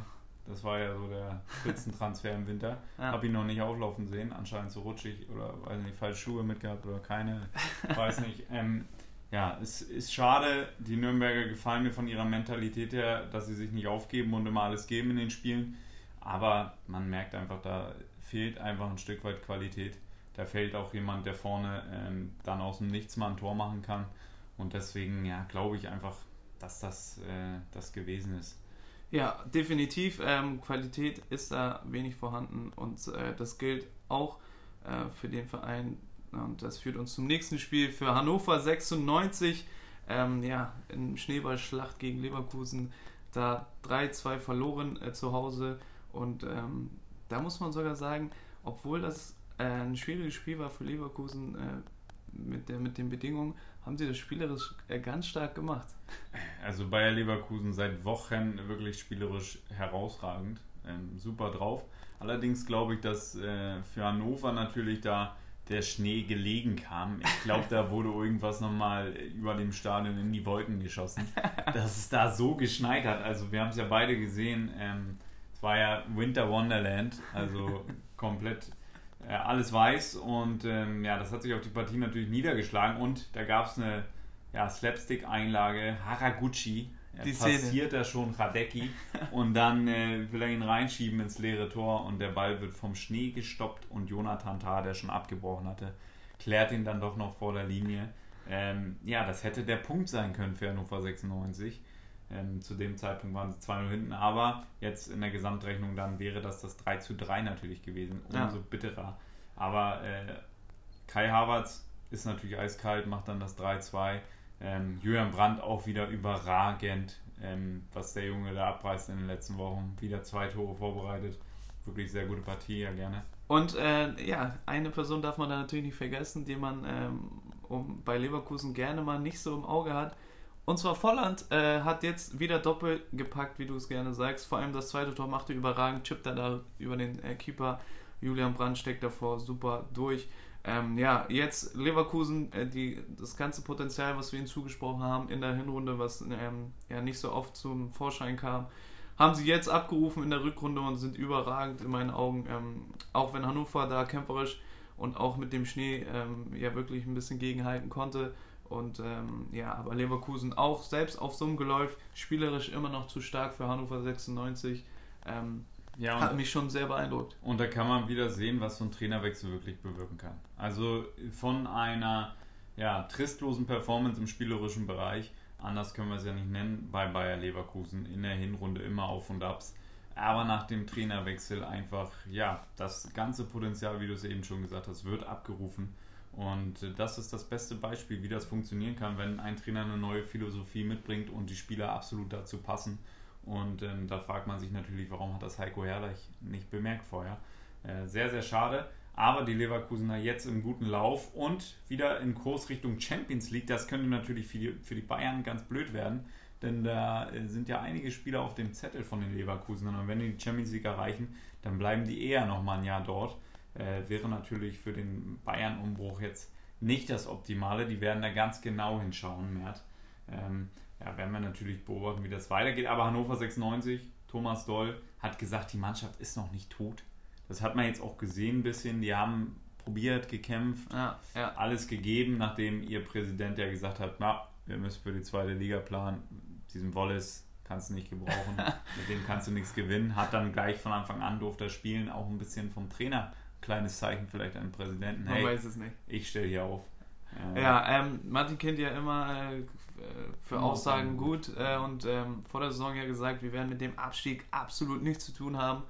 das war ja so der Spitzentransfer im Winter. [LAUGHS] Ja. Habe ihn noch nicht auflaufen sehen, anscheinend so rutschig oder weiß nicht, falsche Schuhe mitgehabt oder keine, [LAUGHS] weiß nicht. Ähm, ja, es ist schade. Die Nürnberger gefallen mir von ihrer Mentalität her, dass sie sich nicht aufgeben und immer alles geben in den Spielen. Aber man merkt einfach, da fehlt einfach ein Stück weit Qualität. Da fehlt auch jemand, der vorne ähm, dann aus dem Nichts mal ein Tor machen kann. Und deswegen, ja, glaube ich einfach, dass das äh, das gewesen ist. Ja, definitiv. Ähm, Qualität ist da wenig vorhanden und äh, das gilt auch äh, für den Verein. Und das führt uns zum nächsten Spiel für Hannover 96. Ähm, ja, in Schneeballschlacht gegen Leverkusen. Da 3-2 verloren äh, zu Hause. Und ähm, da muss man sogar sagen, obwohl das äh, ein schwieriges Spiel war für Leverkusen äh, mit, der, mit den Bedingungen, haben sie das spielerisch äh, ganz stark gemacht. Also Bayer Leverkusen seit Wochen wirklich spielerisch herausragend, ähm, super drauf. Allerdings glaube ich, dass äh, für Hannover natürlich da der Schnee gelegen kam. Ich glaube, da wurde irgendwas nochmal über dem Stadion in die Wolken geschossen, dass es da so geschneit hat. Also wir haben es ja beide gesehen. Ähm, es war ja Winter Wonderland, also komplett alles weiß und ähm, ja, das hat sich auf die Partie natürlich niedergeschlagen und da gab es eine ja, Slapstick-Einlage, Haraguchi, er die passiert da schon Radecki und dann äh, will er ihn reinschieben ins leere Tor und der Ball wird vom Schnee gestoppt und Jonathan Tah, der schon abgebrochen hatte, klärt ihn dann doch noch vor der Linie. Ähm, ja, das hätte der Punkt sein können für Hannover 96. Ähm, zu dem Zeitpunkt waren sie 2-0 hinten, aber jetzt in der Gesamtrechnung dann wäre das das 3 zu 3 natürlich gewesen. Umso ja. bitterer. Aber äh, Kai Havertz ist natürlich eiskalt, macht dann das 3-2. Ähm, Julian Brandt auch wieder überragend, ähm, was der Junge da abreißt in den letzten Wochen. Wieder zwei Tore vorbereitet. Wirklich sehr gute Partie, ja gerne. Und äh, ja, eine Person darf man da natürlich nicht vergessen, die man ähm, um, bei Leverkusen gerne mal nicht so im Auge hat. Und zwar Volland äh, hat jetzt wieder doppelt gepackt, wie du es gerne sagst. Vor allem das zweite Tor machte überragend, chippt er da über den äh, Keeper. Julian Brandt steckt davor super durch. Ähm, ja, jetzt Leverkusen, äh, die, das ganze Potenzial, was wir ihnen zugesprochen haben in der Hinrunde, was ähm, ja nicht so oft zum Vorschein kam, haben sie jetzt abgerufen in der Rückrunde und sind überragend in meinen Augen. Ähm, auch wenn Hannover da kämpferisch und auch mit dem Schnee ähm, ja wirklich ein bisschen gegenhalten konnte. Und ähm, ja, aber Leverkusen auch selbst auf so einem Geläuf spielerisch immer noch zu stark für Hannover 96. Ähm, ja, hat mich schon sehr beeindruckt. Und da kann man wieder sehen, was so ein Trainerwechsel wirklich bewirken kann. Also von einer ja, tristlosen Performance im spielerischen Bereich, anders können wir es ja nicht nennen, bei Bayer Leverkusen in der Hinrunde immer Auf und Abs. Aber nach dem Trainerwechsel einfach, ja, das ganze Potenzial, wie du es eben schon gesagt hast, wird abgerufen. Und das ist das beste Beispiel, wie das funktionieren kann, wenn ein Trainer eine neue Philosophie mitbringt und die Spieler absolut dazu passen. Und ähm, da fragt man sich natürlich, warum hat das Heiko Herrlich nicht bemerkt vorher. Äh, sehr, sehr schade. Aber die Leverkusener jetzt im guten Lauf und wieder in Kurs Richtung Champions League. Das könnte natürlich für die, für die Bayern ganz blöd werden, denn da äh, sind ja einige Spieler auf dem Zettel von den Leverkusenern. Und wenn die Champions League erreichen, dann bleiben die eher nochmal ein Jahr dort. Äh, wäre natürlich für den Bayern-Umbruch jetzt nicht das Optimale. Die werden da ganz genau hinschauen, Mert. Ähm, ja, werden wir natürlich beobachten, wie das weitergeht. Aber Hannover 96, Thomas Doll, hat gesagt, die Mannschaft ist noch nicht tot. Das hat man jetzt auch gesehen ein bisschen. Die haben probiert, gekämpft, ja, ja. alles gegeben, nachdem ihr Präsident ja gesagt hat, na, wir müssen für die zweite Liga planen. Diesen Wallace kannst du nicht gebrauchen, [LAUGHS] mit dem kannst du nichts gewinnen. Hat dann gleich von Anfang an durfte er spielen, auch ein bisschen vom Trainer. Kleines Zeichen vielleicht an den Präsidenten. Hey, Man weiß es nicht. Ich stelle hier auf. Äh, ja, ähm, Martin kennt ja immer äh, für Aussagen gut äh, und ähm, vor der Saison ja gesagt, wir werden mit dem Abstieg absolut nichts zu tun haben.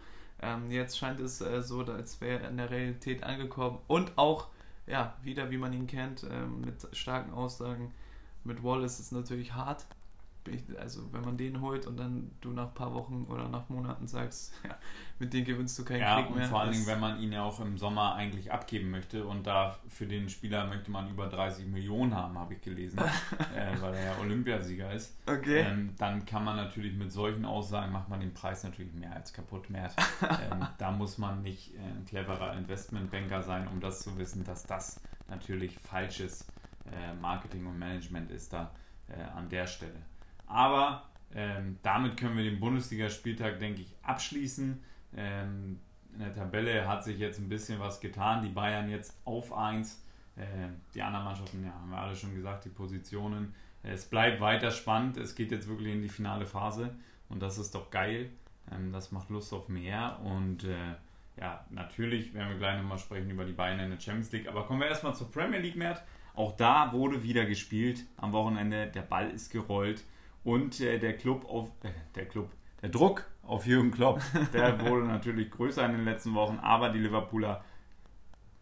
Ähm, jetzt scheint es äh, so, als wäre er in der Realität angekommen und auch ja, wieder wie man ihn kennt, ähm, mit starken Aussagen. Mit Wallace ist es natürlich hart, also wenn man den holt und dann du nach ein paar Wochen oder nach Monaten sagst, [LAUGHS] ja, mit dem gewinnst du keinen ja, Krieg mehr. Ja, vor allen Dingen, wenn man ihn ja auch im Sommer eigentlich abgeben möchte und da für den Spieler möchte man über 30 Millionen haben, habe ich gelesen, [LAUGHS] äh, weil er ja Olympiasieger ist. Okay. Ähm, dann kann man natürlich mit solchen Aussagen, macht man den Preis natürlich mehr als kaputt mehr. ähm, [LAUGHS] da muss man nicht äh, ein cleverer Investmentbanker sein, um das zu wissen, dass das natürlich falsches äh, Marketing und Management ist da äh, an der Stelle. Aber ähm, damit können wir den Bundesligaspieltag, denke ich, abschließen. Ähm, in der Tabelle hat sich jetzt ein bisschen was getan. Die Bayern jetzt auf 1. Äh, die anderen Mannschaften, ja, haben wir alle schon gesagt, die Positionen. Es bleibt weiter spannend. Es geht jetzt wirklich in die finale Phase. Und das ist doch geil. Ähm, das macht Lust auf mehr. Und äh, ja, natürlich werden wir gleich nochmal sprechen über die Bayern in der Champions League. Aber kommen wir erstmal zur Premier League, Mert. Auch da wurde wieder gespielt am Wochenende. Der Ball ist gerollt. Und äh, der Club auf, äh, der Club, der Druck auf Jürgen Klopp, [LAUGHS] der wurde natürlich größer in den letzten Wochen, aber die Liverpooler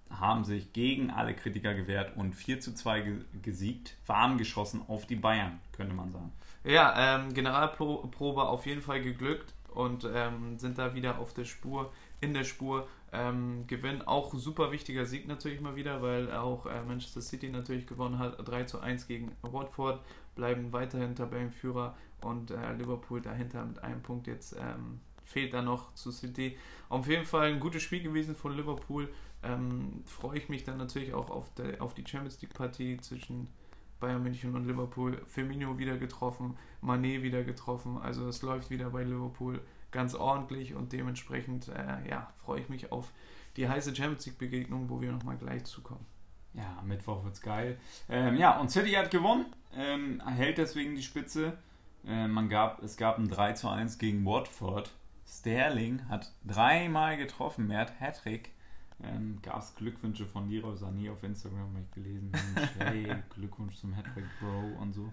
haben sich gegen alle Kritiker gewehrt und 4 zu 2 gesiegt, warm geschossen auf die Bayern, könnte man sagen. Ja, ähm, Generalprobe auf jeden Fall geglückt und ähm, sind da wieder auf der Spur, in der Spur. Ähm, Gewinn auch super wichtiger Sieg natürlich mal wieder, weil auch äh, Manchester City natürlich gewonnen hat, 3 zu 1 gegen Watford bleiben weiterhin Tabellenführer und äh, Liverpool dahinter mit einem Punkt jetzt ähm, fehlt da noch zu City. Auf jeden Fall ein gutes Spiel gewesen von Liverpool. Ähm, Freue ich mich dann natürlich auch auf, der, auf die Champions League Partie zwischen Bayern München und Liverpool. Firmino wieder getroffen, Manet wieder getroffen. Also es läuft wieder bei Liverpool ganz ordentlich und dementsprechend äh, ja, freue ich mich auf die heiße Champions League Begegnung, wo wir nochmal gleich zukommen. Ja, Mittwoch wird's geil. Ähm, ja, und City hat gewonnen, ähm, hält deswegen die Spitze. Äh, man gab, es gab ein 3 zu 1 gegen Watford. Sterling hat dreimal getroffen, mehr hat Hattrick. Ähm, Gab es Glückwünsche von Leroy Sané auf Instagram, habe ich gelesen. [LAUGHS] hey, Glückwunsch zum Hattrick, Bro und so.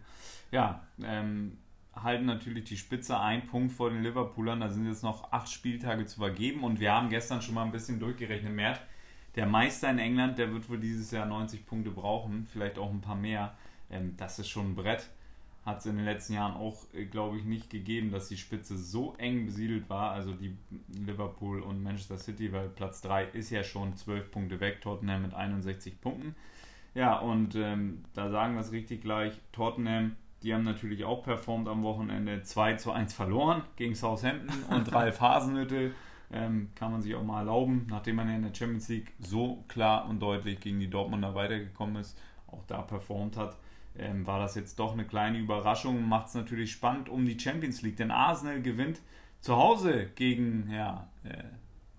Ja, ähm, halten natürlich die Spitze ein Punkt vor den Liverpoolern. Da sind jetzt noch acht Spieltage zu vergeben und wir haben gestern schon mal ein bisschen durchgerechnet. Mert, der Meister in England, der wird wohl dieses Jahr 90 Punkte brauchen, vielleicht auch ein paar mehr. Ähm, das ist schon ein Brett. Hat es in den letzten Jahren auch, äh, glaube ich, nicht gegeben, dass die Spitze so eng besiedelt war. Also die Liverpool und Manchester City, weil Platz 3 ist ja schon 12 Punkte weg, Tottenham mit 61 Punkten. Ja, und ähm, da sagen wir es richtig gleich. Tottenham, die haben natürlich auch performt am Wochenende. 2 zu 1 verloren gegen Southampton und [LAUGHS] Ralf Hasenhüttel ähm, kann man sich auch mal erlauben, nachdem man ja in der Champions League so klar und deutlich gegen die Dortmunder weitergekommen ist, auch da performt hat, ähm, war das jetzt doch eine kleine Überraschung. Macht es natürlich spannend um die Champions League, denn Arsenal gewinnt zu Hause gegen ja, äh,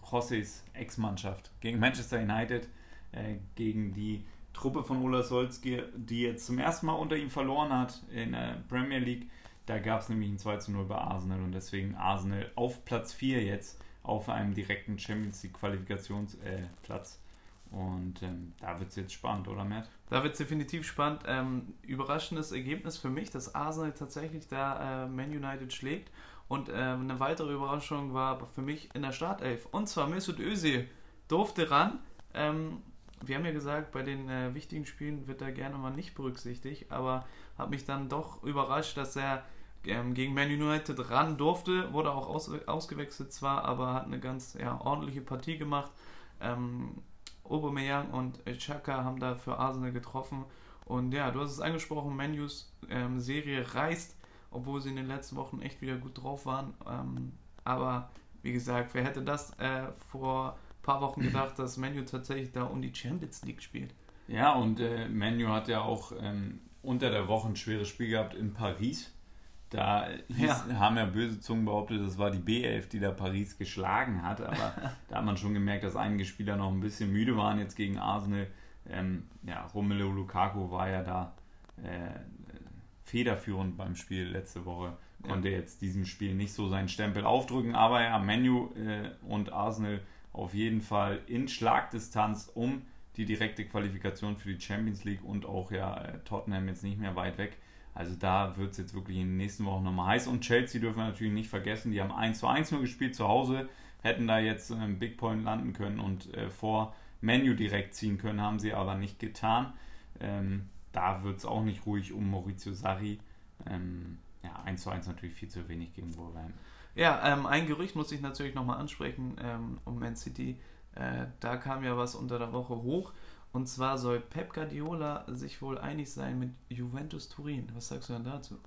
Josés Ex-Mannschaft, gegen Manchester United. äh, gegen die Truppe von Ola Solskjaer, die jetzt zum ersten Mal unter ihm verloren hat in der Premier League. Da gab es nämlich ein 2 zu 0 bei Arsenal und deswegen Arsenal auf Platz 4 jetzt auf einem direkten Champions League Qualifikationsplatz. Äh, und ähm, da wird es jetzt spannend, oder Matt? Da wird es definitiv spannend. Ähm, überraschendes Ergebnis für mich, dass Arsenal tatsächlich da äh, Man United schlägt. Und äh, eine weitere Überraschung war für mich in der Startelf. Und zwar Mesut Özil durfte ran. Ähm, wir haben ja gesagt, bei den äh, wichtigen Spielen wird er gerne mal nicht berücksichtigt, aber hat mich dann doch überrascht, dass er ähm, gegen Man United ran durfte, wurde auch aus, ausgewechselt zwar, aber hat eine ganz ja, ordentliche Partie gemacht. Ähm, Aubameyang und Chaka haben da für Arsenal getroffen und ja, du hast es angesprochen, Menus ähm, Serie reißt, obwohl sie in den letzten Wochen echt wieder gut drauf waren. Ähm, aber wie gesagt, wer hätte das äh, vor ein paar Wochen gedacht, dass Menu tatsächlich da um die Champions League spielt? Ja, und äh, Menu hat ja auch ähm, unter der Woche ein schweres Spiel gehabt in Paris. Da hieß, ja. haben ja böse Zungen behauptet, das war die B11, die da Paris geschlagen hat. Aber [LAUGHS] da hat man schon gemerkt, dass einige Spieler noch ein bisschen müde waren jetzt gegen Arsenal. Ähm, ja, Romelu Lukaku war ja da äh, federführend beim Spiel letzte Woche. Konnte ja. jetzt diesem Spiel nicht so seinen Stempel aufdrücken. Aber ja, Menu äh, und Arsenal auf jeden Fall in Schlagdistanz um die direkte Qualifikation für die Champions League und auch ja äh, Tottenham jetzt nicht mehr weit weg. Also da wird es jetzt wirklich in den nächsten Wochen nochmal heiß. Und Chelsea dürfen wir natürlich nicht vergessen, die haben 1 zu 1 nur gespielt zu Hause, hätten da jetzt einen Big Point landen können und äh, vor Menu direkt ziehen können, haben sie aber nicht getan. Ähm, da wird es auch nicht ruhig um Maurizio Sarri. Ähm, ja, 1 zu 1 natürlich viel zu wenig gegen Wolverhampton. Ja, ähm, ein Gerücht muss ich natürlich nochmal ansprechen ähm, um Man City. Äh, da kam ja was unter der Woche hoch. Und zwar soll Pep Guardiola sich wohl einig sein mit Juventus Turin. Was sagst du denn dazu?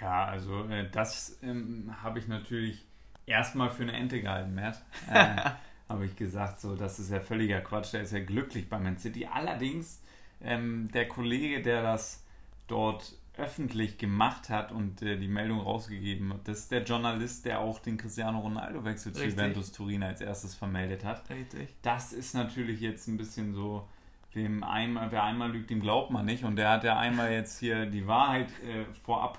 Ja, also äh, das ähm, habe ich natürlich erstmal für eine Ente gehalten, Matt. Äh, [LAUGHS] habe ich gesagt, so, das ist ja völliger Quatsch. Der ist ja glücklich bei Man City. Allerdings, ähm, der Kollege, der das dort öffentlich gemacht hat und äh, die Meldung rausgegeben hat, das ist der Journalist, der auch den Cristiano Ronaldo-Wechsel zu Juventus Turin als erstes vermeldet hat. Richtig. Das ist natürlich jetzt ein bisschen so dem einmal, wer einmal lügt, dem glaubt man nicht. Und der hat ja einmal jetzt hier die Wahrheit äh, vorab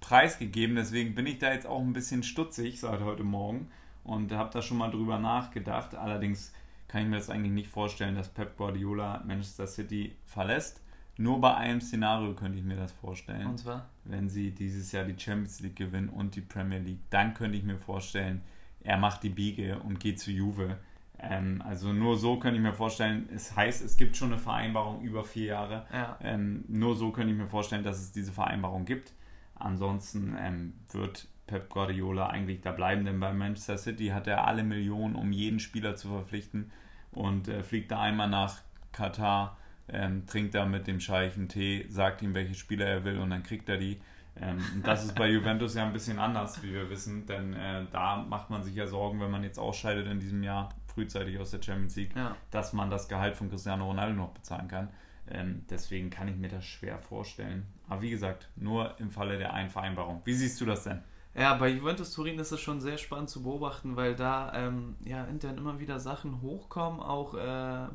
preisgegeben. Deswegen bin ich da jetzt auch ein bisschen stutzig seit heute Morgen und habe da schon mal drüber nachgedacht. Allerdings kann ich mir das eigentlich nicht vorstellen, dass Pep Guardiola Manchester City verlässt. Nur bei einem Szenario könnte ich mir das vorstellen. Und zwar? Wenn sie dieses Jahr die Champions League gewinnen und die Premier League, dann könnte ich mir vorstellen, er macht die Biege und geht zu Juve. Ähm, also nur so könnte ich mir vorstellen, es heißt, es gibt schon eine Vereinbarung über vier Jahre. Ja. Ähm, nur so könnte ich mir vorstellen, dass es diese Vereinbarung gibt. Ansonsten ähm, wird Pep Guardiola eigentlich da bleiben, denn bei Manchester City hat er alle Millionen, um jeden Spieler zu verpflichten und äh, fliegt da einmal nach Katar, ähm, trinkt da mit dem Scheich einen Tee, sagt ihm, welche Spieler er will und dann kriegt er die. Ähm, das ist bei [LAUGHS] Juventus ja ein bisschen anders, wie wir wissen, denn äh, da macht man sich ja Sorgen, wenn man jetzt ausscheidet in diesem Jahr, frühzeitig aus der Champions League, ja. dass man das Gehalt von Cristiano Ronaldo noch bezahlen kann. Ähm, deswegen kann ich mir das schwer vorstellen. Aber wie gesagt, nur im Falle der Einvereinbarung. Wie siehst du das denn? Ja, bei Juventus Turin ist es schon sehr spannend zu beobachten, weil da ähm, ja intern immer wieder Sachen hochkommen. Auch äh,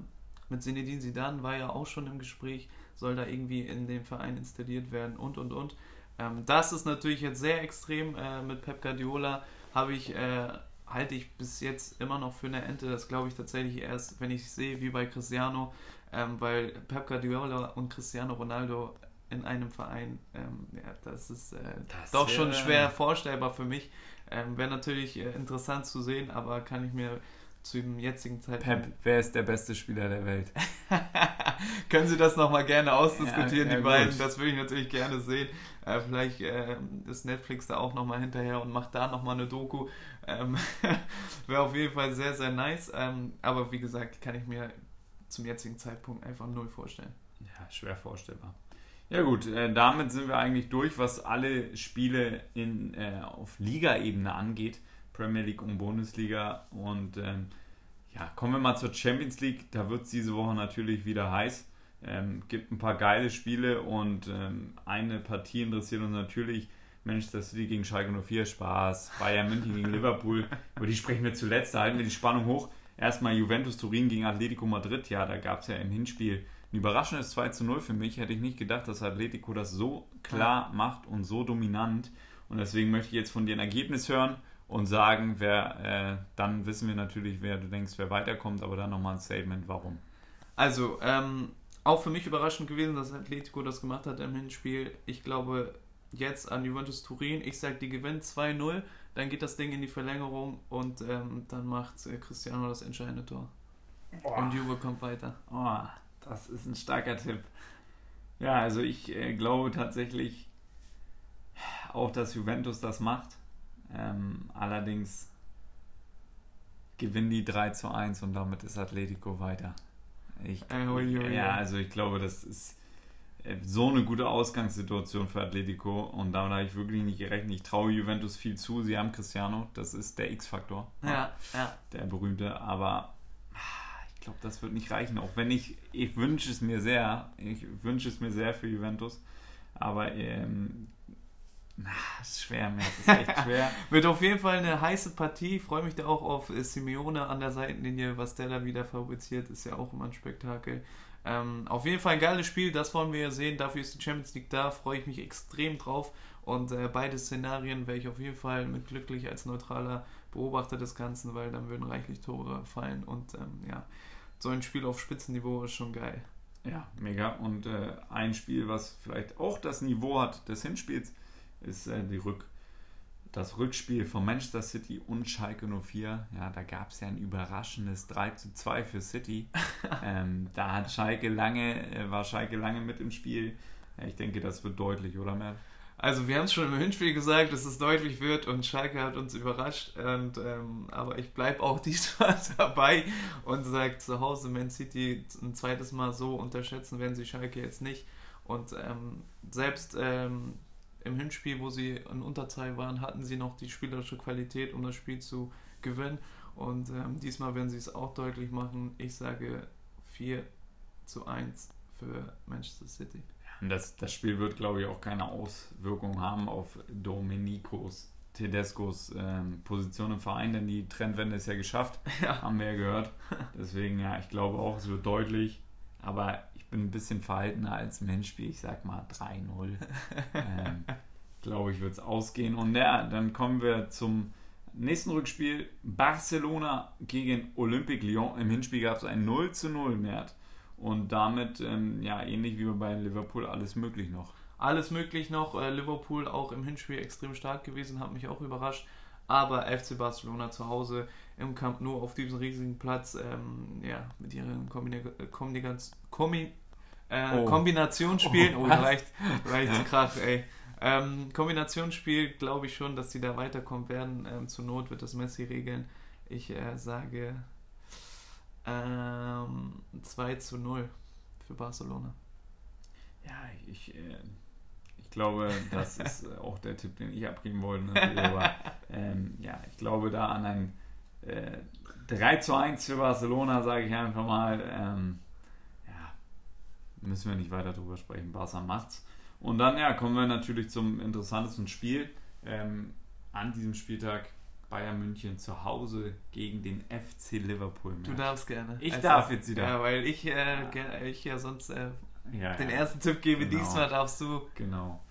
mit Zinedine Zidane war ja auch schon im Gespräch, soll da irgendwie in den Verein installiert werden und und und. Ähm, das ist natürlich jetzt sehr extrem. Äh, mit Pep Guardiola habe ich äh, halte ich bis jetzt immer noch für eine Ente. Das glaube ich tatsächlich erst, wenn ich sehe, wie bei Cristiano, ähm, weil Pep Guardiola und Cristiano Ronaldo in einem Verein, ähm, ja, das ist äh, das doch schon schwer vorstellbar für mich. Ähm, Wäre natürlich äh, interessant zu sehen, aber kann ich mir zu dem jetzigen Zeitpunkt. Pep, wer ist der beste Spieler der Welt? [LAUGHS] Können Sie das nochmal gerne ausdiskutieren, ja, ja, die beiden? Gut. Das würde ich natürlich gerne sehen. Äh, vielleicht äh, ist Netflix da auch nochmal hinterher und macht da nochmal eine Doku. Ähm, [LAUGHS] Wäre auf jeden Fall sehr, sehr nice. Ähm, aber wie gesagt, kann ich mir zum jetzigen Zeitpunkt einfach null vorstellen. Ja, schwer vorstellbar. Ja gut, äh, damit sind wir eigentlich durch, was alle Spiele in, äh, auf Liga-Ebene angeht. Premier League und Bundesliga. Und ähm, ja, kommen wir mal zur Champions League. Da wird es diese Woche natürlich wieder heiß. Ähm, gibt ein paar geile Spiele und ähm, eine Partie interessiert uns natürlich. Manchester City gegen Schalke 04, Spaß. Bayern München gegen Liverpool, über die sprechen wir zuletzt. Da halten wir die Spannung hoch. erstmal Juventus Turin gegen Atletico Madrid. Ja, da gab es ja im Hinspiel ein überraschendes 2 zu 0 für mich. Hätte ich nicht gedacht, dass Atletico das so klar macht und so dominant. Und deswegen möchte ich jetzt von dir ein Ergebnis hören und sagen, wer, äh, dann wissen wir natürlich, wer du denkst, wer weiterkommt, aber dann nochmal ein Statement, warum. Also, ähm, auch für mich überraschend gewesen, dass Atletico das gemacht hat im Hinspiel. Ich glaube jetzt an Juventus Turin. Ich sage, die gewinnt 2-0, dann geht das Ding in die Verlängerung und ähm, dann macht äh, Cristiano das entscheidende Tor. Boah. Und Juve kommt weiter. Oh, das ist ein starker Tipp. Ja, also ich äh, glaube tatsächlich auch, dass Juventus das macht. Ähm, allerdings gewinnen die 3 zu 1 und damit ist Atletico weiter. Ich, Äh, ja, also ich glaube, das ist äh, so eine gute Ausgangssituation für Atletico und damit habe ich wirklich nicht gerechnet. Ich traue Juventus viel zu. Sie haben Cristiano, das ist der X-Faktor. Ja, ja. Der berühmte, aber ah, ich glaube, das wird nicht reichen. Auch wenn ich, ich wünsche es mir sehr, ich wünsche es mir sehr für Juventus, aber ähm, na, ist schwer, mir ist echt [LAUGHS] schwer. Wird auf jeden Fall eine heiße Partie. Ich freue mich da auch auf äh, Simeone an der Seitenlinie, was der da wieder fabriziert, ist ja auch immer ein Spektakel. Ähm, auf jeden Fall ein geiles Spiel, das wollen wir ja sehen. Dafür ist die Champions League da, freue ich mich extrem drauf. Und äh, beide Szenarien wäre ich auf jeden Fall mit glücklich als neutraler Beobachter des Ganzen, weil dann würden reichlich Tore fallen. Und ähm, ja, so ein Spiel auf Spitzenniveau ist schon geil. Ja, mega. Und äh, ein Spiel, was vielleicht auch das Niveau hat des Hinspiels, ist äh, die Rück, das Rückspiel von Manchester City und Schalke 04. Ja, da gab es ja ein überraschendes 3 zu 2 für City. [LAUGHS] ähm, da hat Schalke lange, äh, war Schalke lange mit im Spiel. Ja, ich denke, das wird deutlich, oder Matt? Also wir haben es schon im Hinspiel gesagt, dass es deutlich wird und Schalke hat uns überrascht. Und, ähm, aber ich bleibe auch [LAUGHS] diesmal dabei und sage zu Hause Man City ein zweites Mal so unterschätzen werden sie Schalke jetzt nicht. Und ähm, selbst ähm, im Hinspiel, wo sie in Unterzahl waren, hatten sie noch die spielerische Qualität, um das Spiel zu gewinnen. Und ähm, diesmal werden sie es auch deutlich machen. Ich sage 4 zu 1 für Manchester City. Und das, das Spiel wird, glaube ich, auch keine Auswirkung haben auf Domenicos Tedescos ähm, Position im Verein, denn die Trendwende ist ja geschafft, [LAUGHS] Ja. haben wir ja gehört. [LAUGHS] Deswegen, ja, ich glaube auch, es wird deutlich. Aber bin ein bisschen verhaltener als im Hinspiel. Ich sag mal 3-0. ähm, [LAUGHS] glaube ich, wird es ausgehen. Und ja, dann kommen wir zum nächsten Rückspiel. Barcelona gegen Olympique Lyon. Im Hinspiel gab es ein 0 zu 0 Mert. Und damit, ähm, ja, ähnlich wie bei Liverpool, alles möglich noch. Alles möglich noch. Äh, Liverpool auch im Hinspiel extrem stark gewesen, hat mich auch überrascht. Aber FC Barcelona zu Hause im Camp nur auf diesem riesigen Platz, ähm, ja, mit ihren Kombina Kombinaz Kombi äh, Oh. Kombinationsspielen. Oh, Oh, reicht, reicht Krach, [LAUGHS] ey. Ähm, Kombinationsspiel glaube ich schon, dass die da weiterkommen werden. Ähm, zur Not wird das Messi regeln. Ich äh, sage ähm, 2 zu 0 für Barcelona. Ja, ich, äh, ich glaube, das [LAUGHS] ist äh, auch der Tipp, den ich abgeben wollte. Aber [LAUGHS] ähm, ja, ich glaube da an ein äh, 3 zu 1 für Barcelona, sage ich einfach mal. Ähm, ja, müssen wir nicht weiter drüber sprechen. Barca macht's. Und dann ja, kommen wir natürlich zum interessantesten Spiel ähm, an diesem Spieltag. Bayern München zu Hause gegen den FC Liverpool. Du darfst gerne. Ich Also, darf jetzt wieder. Ja, weil ich, äh, ger- ich ja sonst äh, ja, den ja. ersten Tipp gebe. Genau. Diesmal darfst du. Genau.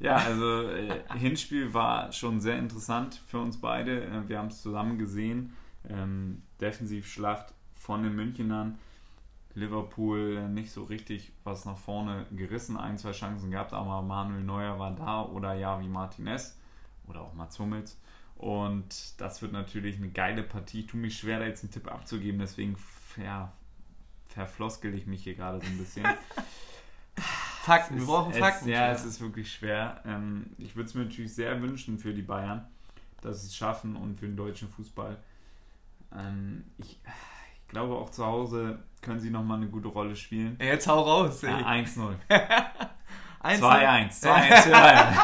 Ja, also äh, Hinspiel war schon sehr interessant für uns beide. Äh, wir haben es zusammen gesehen. Ähm, Defensivschlacht von den Münchenern. Liverpool äh, nicht so richtig was nach vorne gerissen. Ein, zwei Chancen gehabt, aber Manuel Neuer war da oder Javi Martinez oder auch Mats Hummels. Und das wird natürlich eine geile Partie. Ich tue mich schwer, da jetzt einen Tipp abzugeben, deswegen ja, verfloskel ich mich hier gerade so ein bisschen. [LAUGHS] Fakten, wir brauchen Fakten. Ja, es ist wirklich schwer. Ähm, ich würde es mir natürlich sehr wünschen für die Bayern, dass sie es schaffen und für den deutschen Fußball. Ähm, ich, ich glaube auch zu Hause können sie nochmal eine gute Rolle spielen. Jetzt hau raus. Ja, Ey. 1-0. Eins- 2-1. 2-1 für Bayern.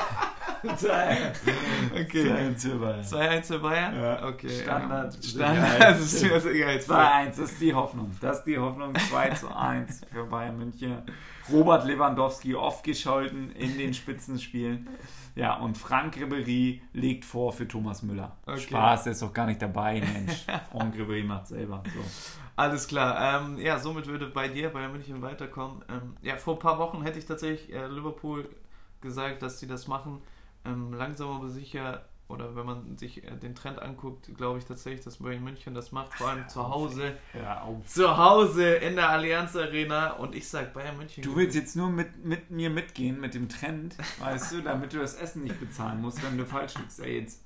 Okay. 2-1 für Bayern. 2-1 für Bayern? Ja. Okay. Standard. Standard. [LAUGHS] Das ist das egal. 2-1, das ist die Hoffnung. Das ist die Hoffnung. 2 zu 1 für Bayern München. Robert Lewandowski oft gescholten in den Spitzenspielen. Ja, und Frank Ribery legt vor für Thomas Müller. Okay. Spaß, der ist doch gar nicht dabei, Mensch. Frank Ribery macht selber. So. Alles klar. Ähm, ja, somit würde bei dir Bayern München weiterkommen. Ähm, ja, vor ein paar Wochen hätte ich tatsächlich äh, Liverpool gesagt, dass sie das machen. Ähm, langsam aber sicher, oder wenn man sich äh, den Trend anguckt, glaube ich tatsächlich, dass Bayern München das macht, vor allem zu Hause. Hör auf. Zu Hause in der Allianz Arena und ich sag Bayern München. Du willst jetzt nur mit, mit mir mitgehen, mit dem Trend, weißt du, damit du das Essen nicht bezahlen musst, wenn du falsch liegst. Ey, jetzt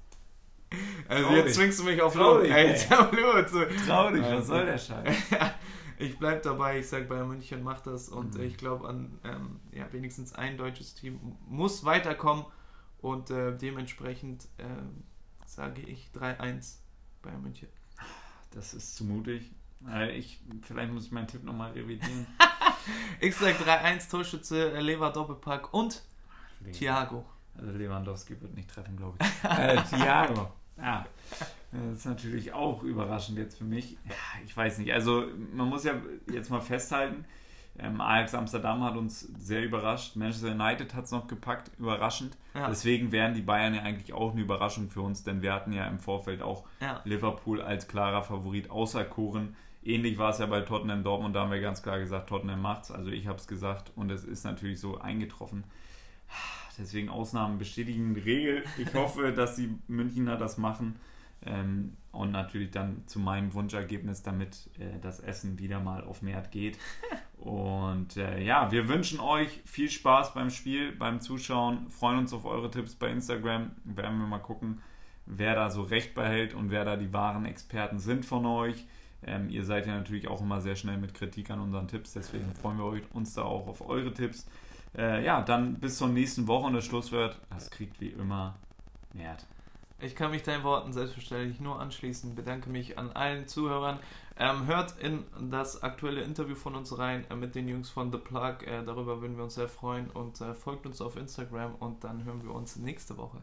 also traurig. jetzt zwingst du mich auf Traurig, Ey, ey. jetzt hör mal zu. trau dich, Also. was soll der Scheiß? [LAUGHS] ich bleib dabei, ich sag Bayern München macht das und Mhm. ich glaube an ähm, ja, wenigstens ein deutsches Team muss weiterkommen und äh, dementsprechend ähm, sage ich 3-1 Bayern München. Das ist zu mutig. Äh, Ich, vielleicht muss ich meinen Tipp nochmal revidieren. [LAUGHS] Ich sag 3-1 Torschütze, äh, Lever Doppelpack und Thiago. Also Lewandowski wird nicht treffen, glaube ich. [LAUGHS] äh, Thiago. Ja. Das ist natürlich auch überraschend jetzt für mich. Ich weiß nicht. Also man muss ja jetzt mal festhalten, ähm, Ajax Amsterdam hat uns sehr überrascht. Manchester United hat es noch gepackt, überraschend. Ja. Deswegen wären die Bayern ja eigentlich auch eine Überraschung für uns, denn wir hatten ja im Vorfeld auch Ja. Liverpool als klarer Favorit auserkoren. Ähnlich war es ja bei Tottenham Dortmund, da haben wir ganz klar gesagt, Tottenham macht's. Also ich habe es gesagt und es ist natürlich so eingetroffen. Deswegen Ausnahmen bestätigen die Regel. Ich hoffe, dass die Münchner das machen. Ähm, und natürlich dann zu meinem Wunschergebnis, damit äh, das Essen wieder mal auf Mert geht. [LAUGHS] Und äh, ja, wir wünschen euch viel Spaß beim Spiel, beim Zuschauen. Freuen uns auf eure Tipps bei Instagram. Werden wir mal gucken, wer da so recht behält und wer da die wahren Experten sind von euch. Ähm, ihr seid ja natürlich auch immer sehr schnell mit Kritik an unseren Tipps, deswegen freuen wir euch, uns da auch auf eure Tipps. Äh, ja, dann bis zur nächsten Woche und das Schlusswort, das kriegt wie immer Mert. Ich kann mich deinen Worten selbstverständlich nur anschließen. Bedanke mich an allen Zuhörern. Ähm, hört in das aktuelle Interview von uns rein äh, mit den Jungs von The Plug. Äh, darüber würden wir uns sehr freuen und äh, folgt uns auf Instagram und dann hören wir uns nächste Woche.